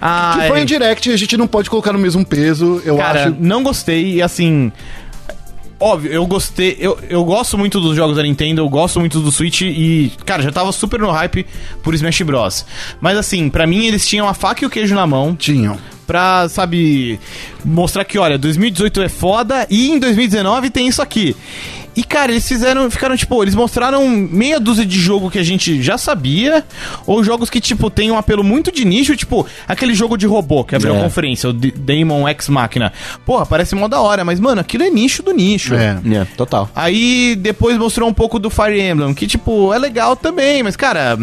Ah, que foi é. em direct, a gente não pode colocar no mesmo peso, eu Cara, acho. não gostei e assim. Óbvio, eu gostei. Eu, eu gosto muito dos jogos da Nintendo, eu gosto muito do Switch e, cara, já tava super no hype por Smash Bros. Mas assim, pra mim eles tinham a faca e o queijo na mão Tinham. pra, sabe, mostrar que, olha, 2018 é foda e em 2019 tem isso aqui. E, cara, eles fizeram, ficaram, tipo, eles mostraram meia dúzia de jogo que a gente já sabia, ou jogos que, tipo, tem um apelo muito de nicho, tipo, aquele jogo de robô que abriu É. a conferência, o D- Daemon X Machina. Porra, parece mó da hora, mas, mano, aquilo é nicho do nicho. É. É, total. Aí depois mostrou um pouco do Fire Emblem, que tipo, é legal também, mas cara,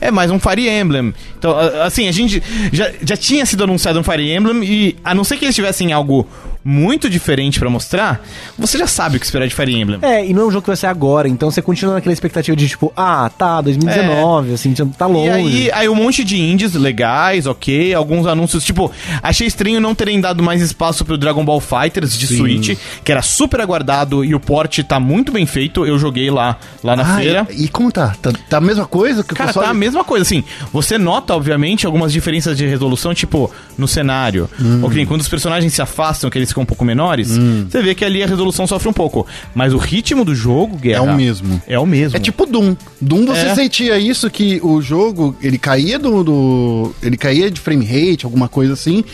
é mais um Fire Emblem. Então, assim, a gente já, já tinha sido anunciado um Fire Emblem e a não ser que eles tivessem algo muito diferente pra mostrar, você já sabe o que esperar de Fire Emblem. É, e não é um jogo que vai ser agora, então você continua naquela expectativa de tipo, ah, tá, 2019, assim, tá longe. E aí, aí um monte de indies legais, ok, alguns anúncios, tipo, achei estranho não terem dado mais espaço pro Dragon Ball Fighters de Sim. Switch, que era super aguardado e o port tá muito bem feito, eu joguei lá, lá na Ah, feira. e, e como tá? tá? Tá a mesma coisa que o Cara, console? tá a mesma coisa, assim. Você nota, obviamente, algumas diferenças de resolução, tipo, no cenário. Hum. Ou que nem quando os personagens se afastam, que eles ficam um pouco menores, você vê que ali a resolução sofre um pouco. Mas o ritmo do jogo, Guerra... É o mesmo. É o mesmo. É tipo Doom. Doom você É. sentia isso que o jogo, ele caía do, do- ele caía de frame rate, alguma coisa assim,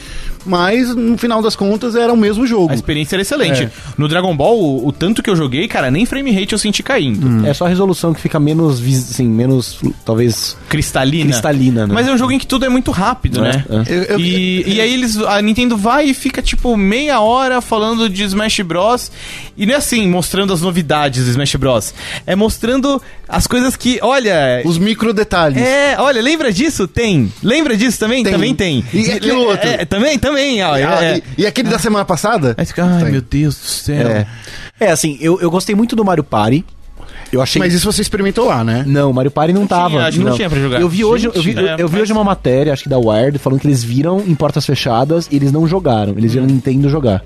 mas no final das contas era o mesmo jogo. A experiência era excelente. É. No Dragon Ball, o, o tanto que eu joguei, cara, nem frame rate eu senti caindo. É só a resolução que fica menos, assim, menos, talvez, Cristalina. cristalina, né? Mas é um jogo em que tudo é muito rápido, né? é. Eu- eu- e, e aí eles. A Nintendo vai e fica, tipo, meia hora falando de Smash Bros. E não é assim, mostrando as novidades do Smash Bros. É mostrando as coisas que, olha. Os micro detalhes. É, olha, lembra disso? Tem. Lembra disso também? Tem. Também tem. E aquele é, outro? é, também, também, ó. Ah, é, e, e aquele da semana passada? Aí você fica, ai meu Deus do céu. É. É, assim, eu, eu gostei muito do Mario Party. Eu achei. Mas isso você experimentou lá, né? Não, Mario Party não, tava. tinha, acho que não tinha pra jogar. Eu vi hoje, eu vi, eu, eu vi é, hoje uma matéria, acho que da Wired, falando que eles viram em portas fechadas e eles não jogaram. Eles Hum. viram Nintendo jogar.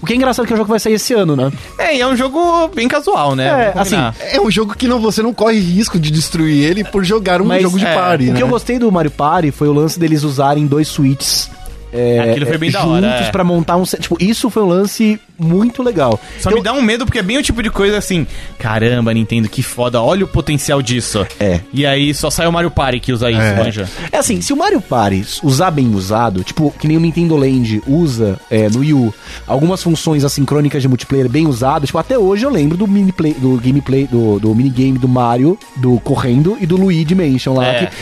O que é engraçado é que o jogo vai sair esse ano, né? É, e é um jogo bem casual, né? É, combinar. É um jogo que não, você não corre risco de destruir ele por jogar um Mas, jogo de é, party, O né? que eu gostei do Mario Party foi o lance deles usarem dois Switches. É, Aquilo foi bem da hora, juntos é. pra montar um set. Tipo, isso foi um lance muito legal. Só me dá um medo porque é bem o tipo de coisa assim. Caramba, Nintendo, que foda, olha o potencial disso. É. E aí só sai o Mario Party que usa isso, É. manja. É assim, se o Mario Party usar bem usado, tipo, que nem o Nintendo Land usa é, no Wii U, algumas funções assincrônicas de multiplayer bem usadas, tipo, até hoje eu lembro do miniplay, do gameplay, do, do minigame do Mario, do Correndo e do Luigi Mansion lá, É. que,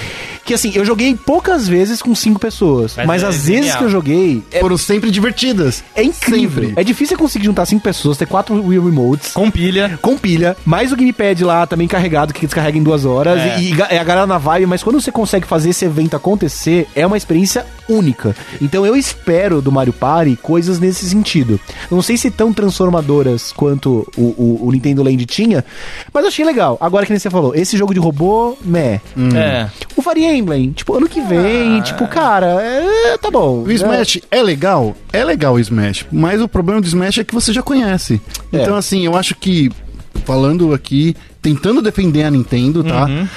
que assim, eu joguei poucas vezes com cinco pessoas, Mas mas, é as genial. vezes que eu joguei, é, Foram sempre divertidas. é incrível. Sempre. É difícil você conseguir juntar cinco pessoas, ter quatro Wii Remotes, Com pilha. com pilha, mais o gamepad lá também carregado, que descarrega em duas horas, É. e, e é a galera na vibe, mas quando você consegue fazer esse evento acontecer, é uma experiência única. Então eu espero do Mario Party coisas nesse sentido. Eu Não sei se tão transformadoras quanto o, o- o Nintendo Land tinha, mas eu achei legal. Agora que nem você falou, esse jogo de robô, meh. É. O Fire Emblem, tipo, ano que vem, tipo, cara, é, tá bom. O Smash é legal? É legal o Smash, mas o problema do Smash é que você já conhece. É. Então, assim, eu acho que, falando aqui, tentando defender a Nintendo, tá? Uhum.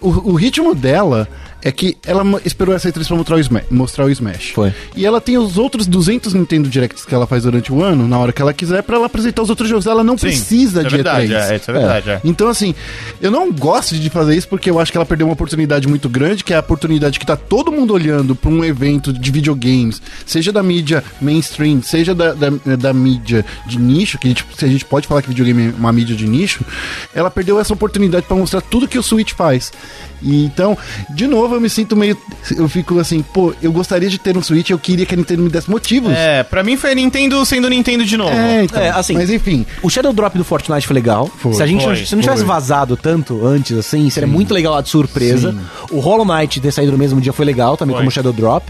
O, o ritmo dela é que ela esperou essa E3 pra mostrar o, Smash, mostrar o Smash. Foi. E ela tem os outros 200 Nintendo Directs que ela faz durante o ano, na hora que ela quiser, pra ela apresentar os outros jogos. Ela não Sim, precisa é de verdade, E3. é, isso é verdade, é. Então, assim, eu não gosto de fazer isso porque eu acho que ela perdeu uma oportunidade muito grande, que é a oportunidade que tá todo mundo olhando pra um evento de videogames, seja da mídia mainstream, seja da, da, da mídia de nicho, que a gente, se a gente pode falar que videogame é uma mídia de nicho, ela perdeu essa oportunidade pra mostrar tudo que o Switch faz. E, então, de novo, eu me sinto meio. Eu fico assim, pô, eu gostaria de ter um Switch, eu queria que a Nintendo me desse motivos. É, pra mim foi a Nintendo sendo Nintendo de novo. É, então. É, assim, mas enfim. O Shadow Drop do Fortnite foi legal. Foi. se a gente não, Foi, se não tivesse foi. vazado tanto antes, assim, seria muito legal lá de surpresa. O Hollow Knight ter saído no mesmo dia foi legal também, Foi. como Shadow Drop.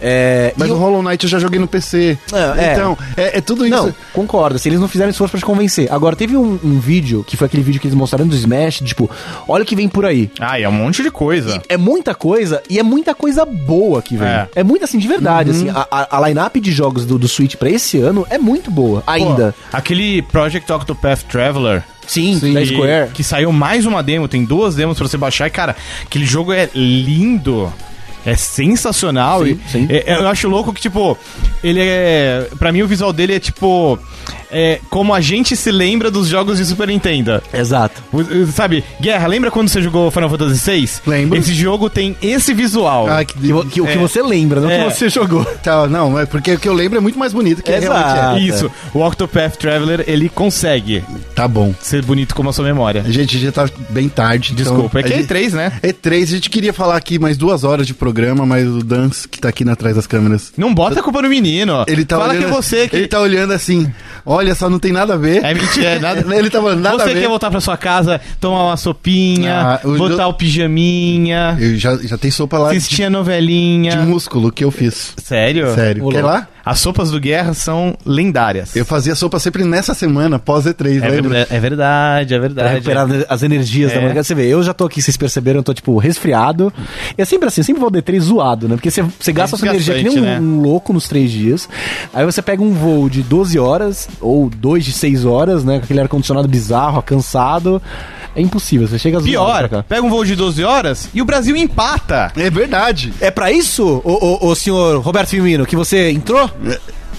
É, Mas e o Hollow Knight eu já joguei no PC. É, é. Então, é, é tudo isso. Não, concordo. Se eles não fizeram esforço pra te convencer. Agora, teve um, um vídeo, que foi aquele vídeo que eles mostraram do Smash, tipo, olha o que vem por aí. Ah, e é um monte de coisa. É muita coisa e é muita coisa boa que vem. É. É, muito assim, de verdade. Assim, a, a, a line-up de jogos do, do Switch pra esse ano é muito boa, ainda. Pô, aquele Project Octopath Traveler. Sim, Sim. da que- Square. Que saiu mais uma demo, tem duas demos pra você baixar. E, cara, aquele jogo é lindo. É sensacional. Sim, e- sim. é- eu acho louco que, tipo, ele é. Pra mim, o visual dele é tipo. É como a gente se lembra dos jogos de Super Nintendo. Exato. O- Sabe, Guerra, lembra quando você jogou Final Fantasy VI? Lembro. Esse jogo tem esse visual. Ah, que, Que, que- o que É. você lembra, não o É. que você jogou. Tá, não, é porque o que eu lembro é muito mais bonito que Exato. realmente Isso, o Octopath Traveler, ele consegue é. Tá bom. ser bonito como a sua memória. A gente já tá bem tarde. então Desculpa, é que é gente- E3, né? E3, a gente queria falar aqui mais duas horas de programa, mas o Dance, que tá aqui atrás das câmeras, Não bota a culpa no menino. ele tá Fala olhando. que é você que... Ele tá olhando assim, olha só, não tem nada a ver. É mentira, é nada... Ele tá falando nada você a ver. quer voltar pra sua casa, tomar uma sopinha, Ah, botar o pijaminha, Eu já, já tem sopa lá assistir a novelinha. de músculo que eu fiz. Sério? Sério. Quer lá? As sopas do Guerra são lendárias. Eu fazia sopa sempre nessa semana, pós E3, É, lembra? é verdade, é Pra verdade. recuperar as energias É. da manhã. Você vê, eu já tô aqui, vocês perceberam, eu tô, tipo, resfriado. E é sempre assim, eu sempre vou D3 zoado, né? Porque você, você gasta sua energia que nem um, né? um louco nos três dias. Aí você pega um voo de 12 horas, ou dois de 6 horas, né? Com aquele ar-condicionado bizarro, cansado. É impossível, você chega zoado Pior, pega um voo de 12 horas e o Brasil empata. É verdade. É pra isso, o, o, o senhor Roberto Firmino, que você entrou?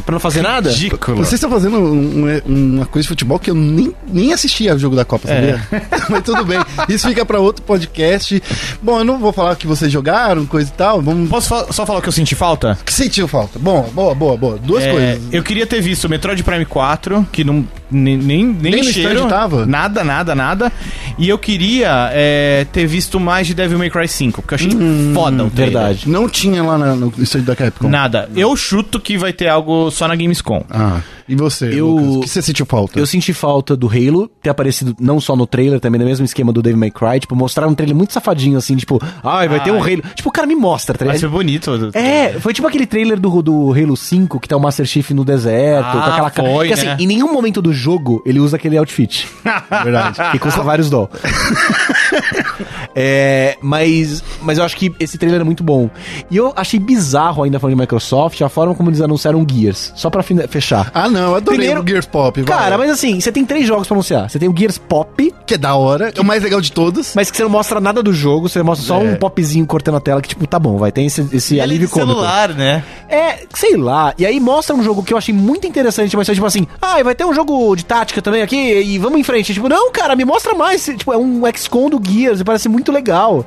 Pra não fazer nada? Ridículo. Vocês estão fazendo um- um- uma coisa de futebol que eu nem, nem assisti ao jogo da Copa, sabia? Mas tudo bem. Isso fica pra outro podcast. Bom, eu não vou falar que vocês jogaram, coisa e tal. Vamos. Posso fa- só falar o que eu senti falta? O que sentiu falta? Bom, boa, boa, boa. Duas É, coisas. eu queria ter visto o Metroid Prime 4, que não. Nem, nem, nem, Nem no cheiro. stand tava? Nada, nada, nada. E eu queria é, ter visto mais de Devil May Cry 5, porque eu achei foda o trailer. Verdade. Não tinha lá na- no estúdio da Capcom. Nada. Eu chuto que vai ter algo só na Gamescom. Ah, e você, Eu- Lucas? O que você sentiu falta? Eu senti falta do Halo ter aparecido não só no trailer, também no mesmo esquema do Devil May Cry. Tipo, mostrar um trailer muito safadinho, assim, tipo, ai, vai ter um Ai. Halo. Tipo, o cara me mostra, tá Vai ser bonito. É, foi tipo aquele trailer do, do Halo 5, que tá o Master Chief no deserto, Ah, com aquela cara. foi, que assim, né? em nenhum momento do jogo ele usa aquele outfit. Verdade. que custa vários dólares. é, mas, mas eu acho que esse trailer é muito bom. E eu achei bizarro, ainda falando de Microsoft, a forma como eles anunciaram Gears. Só pra fechar. Ah, não, eu adorei Primeiro- o Gears Pop. vai. Cara, mas assim, você tem três jogos pra anunciar. Você tem o Gears Pop, Que é da hora, é o mais legal de todos. mas que você não mostra nada do jogo, você mostra só É. um popzinho cortando a tela, que tipo, tá bom, vai ter esse, esse alívio cômico. celular, né? É, sei lá. E aí mostra um jogo que eu achei muito interessante, mas foi tipo assim, ah, e vai ter um jogo de tática também aqui e vamos em frente. Tipo, não, cara, me mostra mais. Tipo, é um XCOM do Gears e parece muito legal.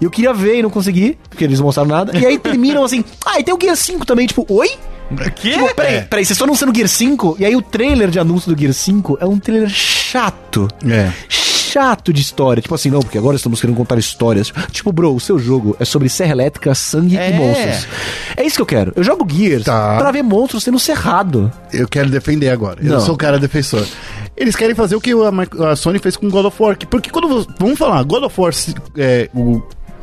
E eu queria ver e não consegui, porque eles não mostraram nada. E aí terminam assim, ah, e tem o Gears 5 também, tipo, oi? Que? Tipo, peraí, peraí, vocês estão anunciando o Gear 5? E aí o trailer de anúncio do Gear 5 é um trailer chato. É. Chato de história. Tipo assim, não, porque agora estamos querendo contar histórias. Tipo, bro, o seu jogo é sobre serra elétrica, sangue É. e monstros. É isso que eu quero. Eu jogo Gears Tá. pra ver monstros sendo cerrado. Eu quero defender agora. Eu Não. sou o cara defensor. Eles querem fazer o que a, Sony fez com God of War. que- Porque quando. Vamos falar, God of War. É, o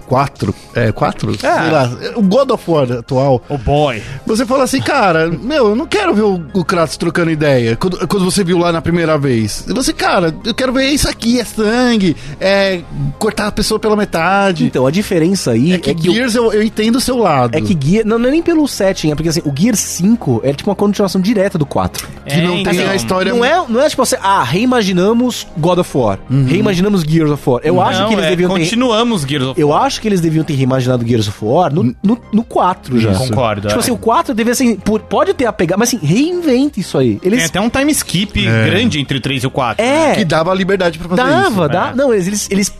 4. É, 4? Sei lá. O God of War atual. Oh boy. Você fala assim, cara, meu, eu não quero ver o, o Kratos trocando ideia. Quando, quando você viu lá na primeira vez. E Você, cara, eu quero ver isso aqui, é sangue, é cortar a pessoa pela metade. Então, a diferença aí é é que, que, o- Gears eu, eu entendo o seu lado. é que Gear. Não, não é nem pelo setting, é porque assim, o Gear 5 é tipo uma continuação direta do 4. que não É, tem então. a história. Não é, não é tipo assim, ah, reimaginamos God of War, reimaginamos Gears of War. Eu acho Não, que eles é, deviam ter. Continuamos Gears of Eu acho que eles deviam ter reimaginado Gears of War no, no, no 4 já. Isso. Concordo, Tipo é. assim, o 4 devia ser. por- Pode ter a pegada, mas assim, reinvente isso aí. Tem Eles. até um time skip grande entre o 3 e o 4. É, Que dava liberdade pra fazer dava, isso. dá. é. Não, eles, eles,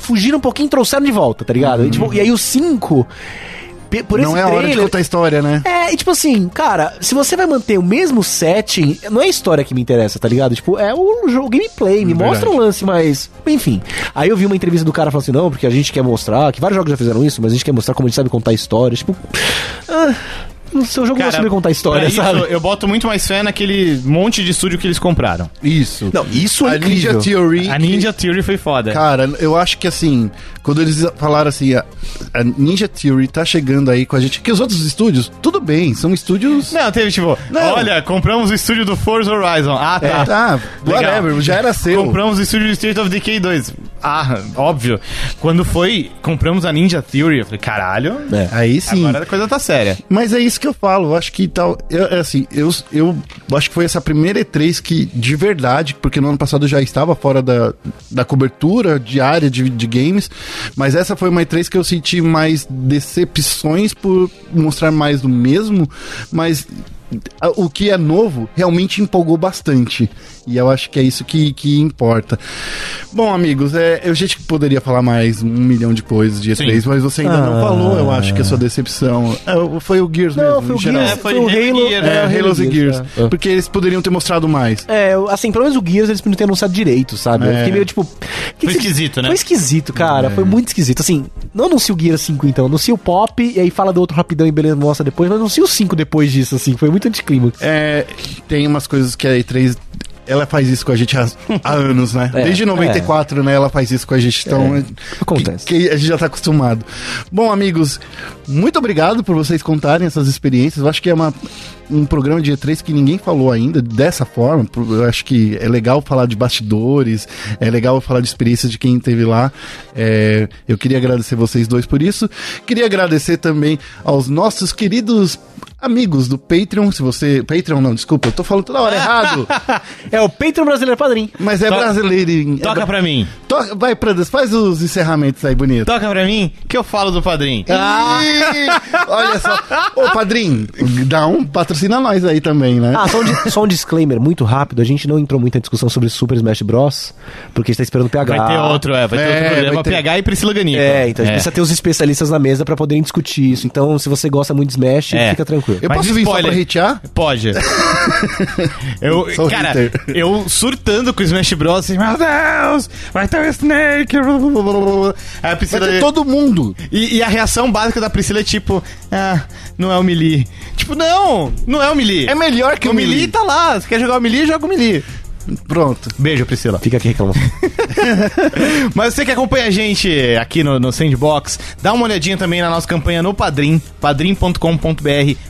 fugiram um pouquinho e trouxeram de volta, tá ligado? E, tipo, e aí o 5. pe- Por Não esse é a hora de trailer, contar a história, né? É, e tipo assim, cara, se você vai manter o mesmo setting, não é a história que me interessa, tá ligado? Tipo, é o o gameplay, me Verdade. mostra um lance mais. Enfim. Aí eu vi uma entrevista do cara falando assim: não, porque a gente quer mostrar, que vários jogos já fizeram isso, mas a gente quer mostrar como a gente sabe contar histórias. Tipo. Ah, o seu jogo não é sobre contar história, sabe? isso, eu boto muito mais fé naquele monte de estúdio que eles compraram. Isso. Não, isso é a incrível. Ninja Theory. A Ninja Theory foi foda. Cara, eu acho que assim, quando eles falaram assim, a, a Ninja Theory tá chegando aí com a gente, que os outros estúdios, tudo bem, são estúdios. Não, teve tipo, Não. olha, compramos o estúdio do Forza Horizon. Ah, tá. Tá, Legal. whatever, já era seu. Compramos o estúdio do State of Decay 2. Ah, óbvio. Quando foi, compramos a Ninja Theory, eu falei, caralho, É. Aí sim. agora a coisa tá séria. Mas é isso que eu falo, eu acho que tal. Eu, é assim, eu, eu acho que foi essa primeira E3 que, de verdade, porque no ano passado eu já estava fora da, da cobertura diária de, de games, mas essa foi uma E3 que eu senti mais decepções por mostrar mais do mesmo, mas o que é novo realmente empolgou bastante. E eu acho que é isso que, que importa. Bom, amigos, é, eu gente poderia falar mais um milhão de coisas de E3, Sim. mas você ainda não Ah. falou, eu acho que a sua decepção. É, foi o Gears Não, mesmo. foi o em geral. Gears, É, foi foi o Halo e Halo. Gears, É, o Halo e Gears. é. Porque eles poderiam ter mostrado mais. É, assim, pelo menos o Gears eles podiam ter anunciado direito, sabe? Eu É. fiquei meio tipo. que Foi que- esquisito, né? Foi esquisito, cara. É. Foi muito esquisito. Assim, não anuncia o Gears 5 então, anuncia o Pop e aí fala do outro rapidão e beleza, mostra depois, mas anuncia o 5 depois disso, assim. Foi muito anticlímax. É, tem umas coisas que a E3 ela faz isso com a gente há, há anos, né? É, Desde 94, né? Ela faz isso com a gente. Então, É, acontece. Que, que a gente já tá acostumado. Bom, amigos, muito obrigado por vocês contarem essas experiências. Eu acho que é uma, um programa de E3 que ninguém falou ainda dessa forma. Eu acho que é legal falar de bastidores, é legal falar de experiências de quem esteve lá. É, eu queria agradecer vocês dois por isso. Queria agradecer também aos nossos queridos amigos do Patreon. Se você. Patreon não, desculpa, eu tô falando toda hora errado. É o Patreon Brasileiro Padrim. Mas é To- brasileirinho. é Toca bra- pra mim. To- Vai, Prandas, faz os encerramentos aí, bonito. Toca pra mim que eu falo do padrinho. Ih, olha só. Ô, padrinho, dá um patrocina nós aí também, né? Ah, só um, só um disclaimer muito rápido. A gente não entrou muito em discussão sobre Super Smash Bros. Porque a gente tá esperando o PH. Vai ter outro, é. Vai ter É, outro vai ter- PH e Priscila Ganico. É, então a gente precisa ter os especialistas na mesa pra poderem discutir isso. Então, se você gosta muito de Smash, É. fica tranquilo. eu mas posso vir só pra hatear? Pode. eu, Sou cara, hater. eu surtando com o Smash Bros. Assim, meu Deus, vai ter o Snake. Aí a Vai Priscila. ter todo mundo. E, e a reação básica da Priscila é tipo, ah, não é o Melee. Tipo, não, não é o Melee. É melhor que o o Melee Melee. tá lá. Se quer jogar o Melee, joga o Melee. Pronto. Beijo, Priscila. Fica aqui reclamando. Mas você que acompanha a gente aqui no, no Sandbox, dá uma olhadinha também na nossa campanha no Padrim, padrim.com.br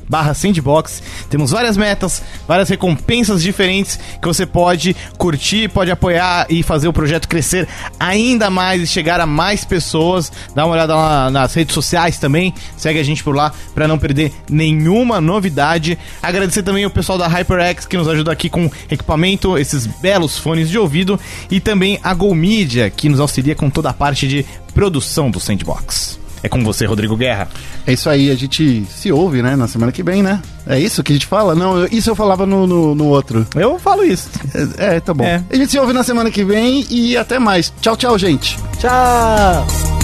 barra Sandbox. Temos várias metas, várias recompensas diferentes que você pode curtir, pode apoiar e fazer o projeto crescer ainda mais e chegar a mais pessoas. Dá uma olhada lá nas redes sociais também, segue a gente por lá para não perder nenhuma novidade. Agradecer também o pessoal da HyperX que nos ajuda aqui com equipamento, esses belos fones de ouvido e também a Go Media que nos auxilia com toda a parte de produção do Sandbox. É com você, Rodrigo Guerra. É isso aí, a gente se ouve, né? Na semana que vem, né? É isso que a gente fala? Não, eu- isso eu falava no, no, no outro. Eu falo isso. É, é, tá bom. É. A gente se ouve na semana que vem e até mais. Tchau, tchau, gente. Tchau!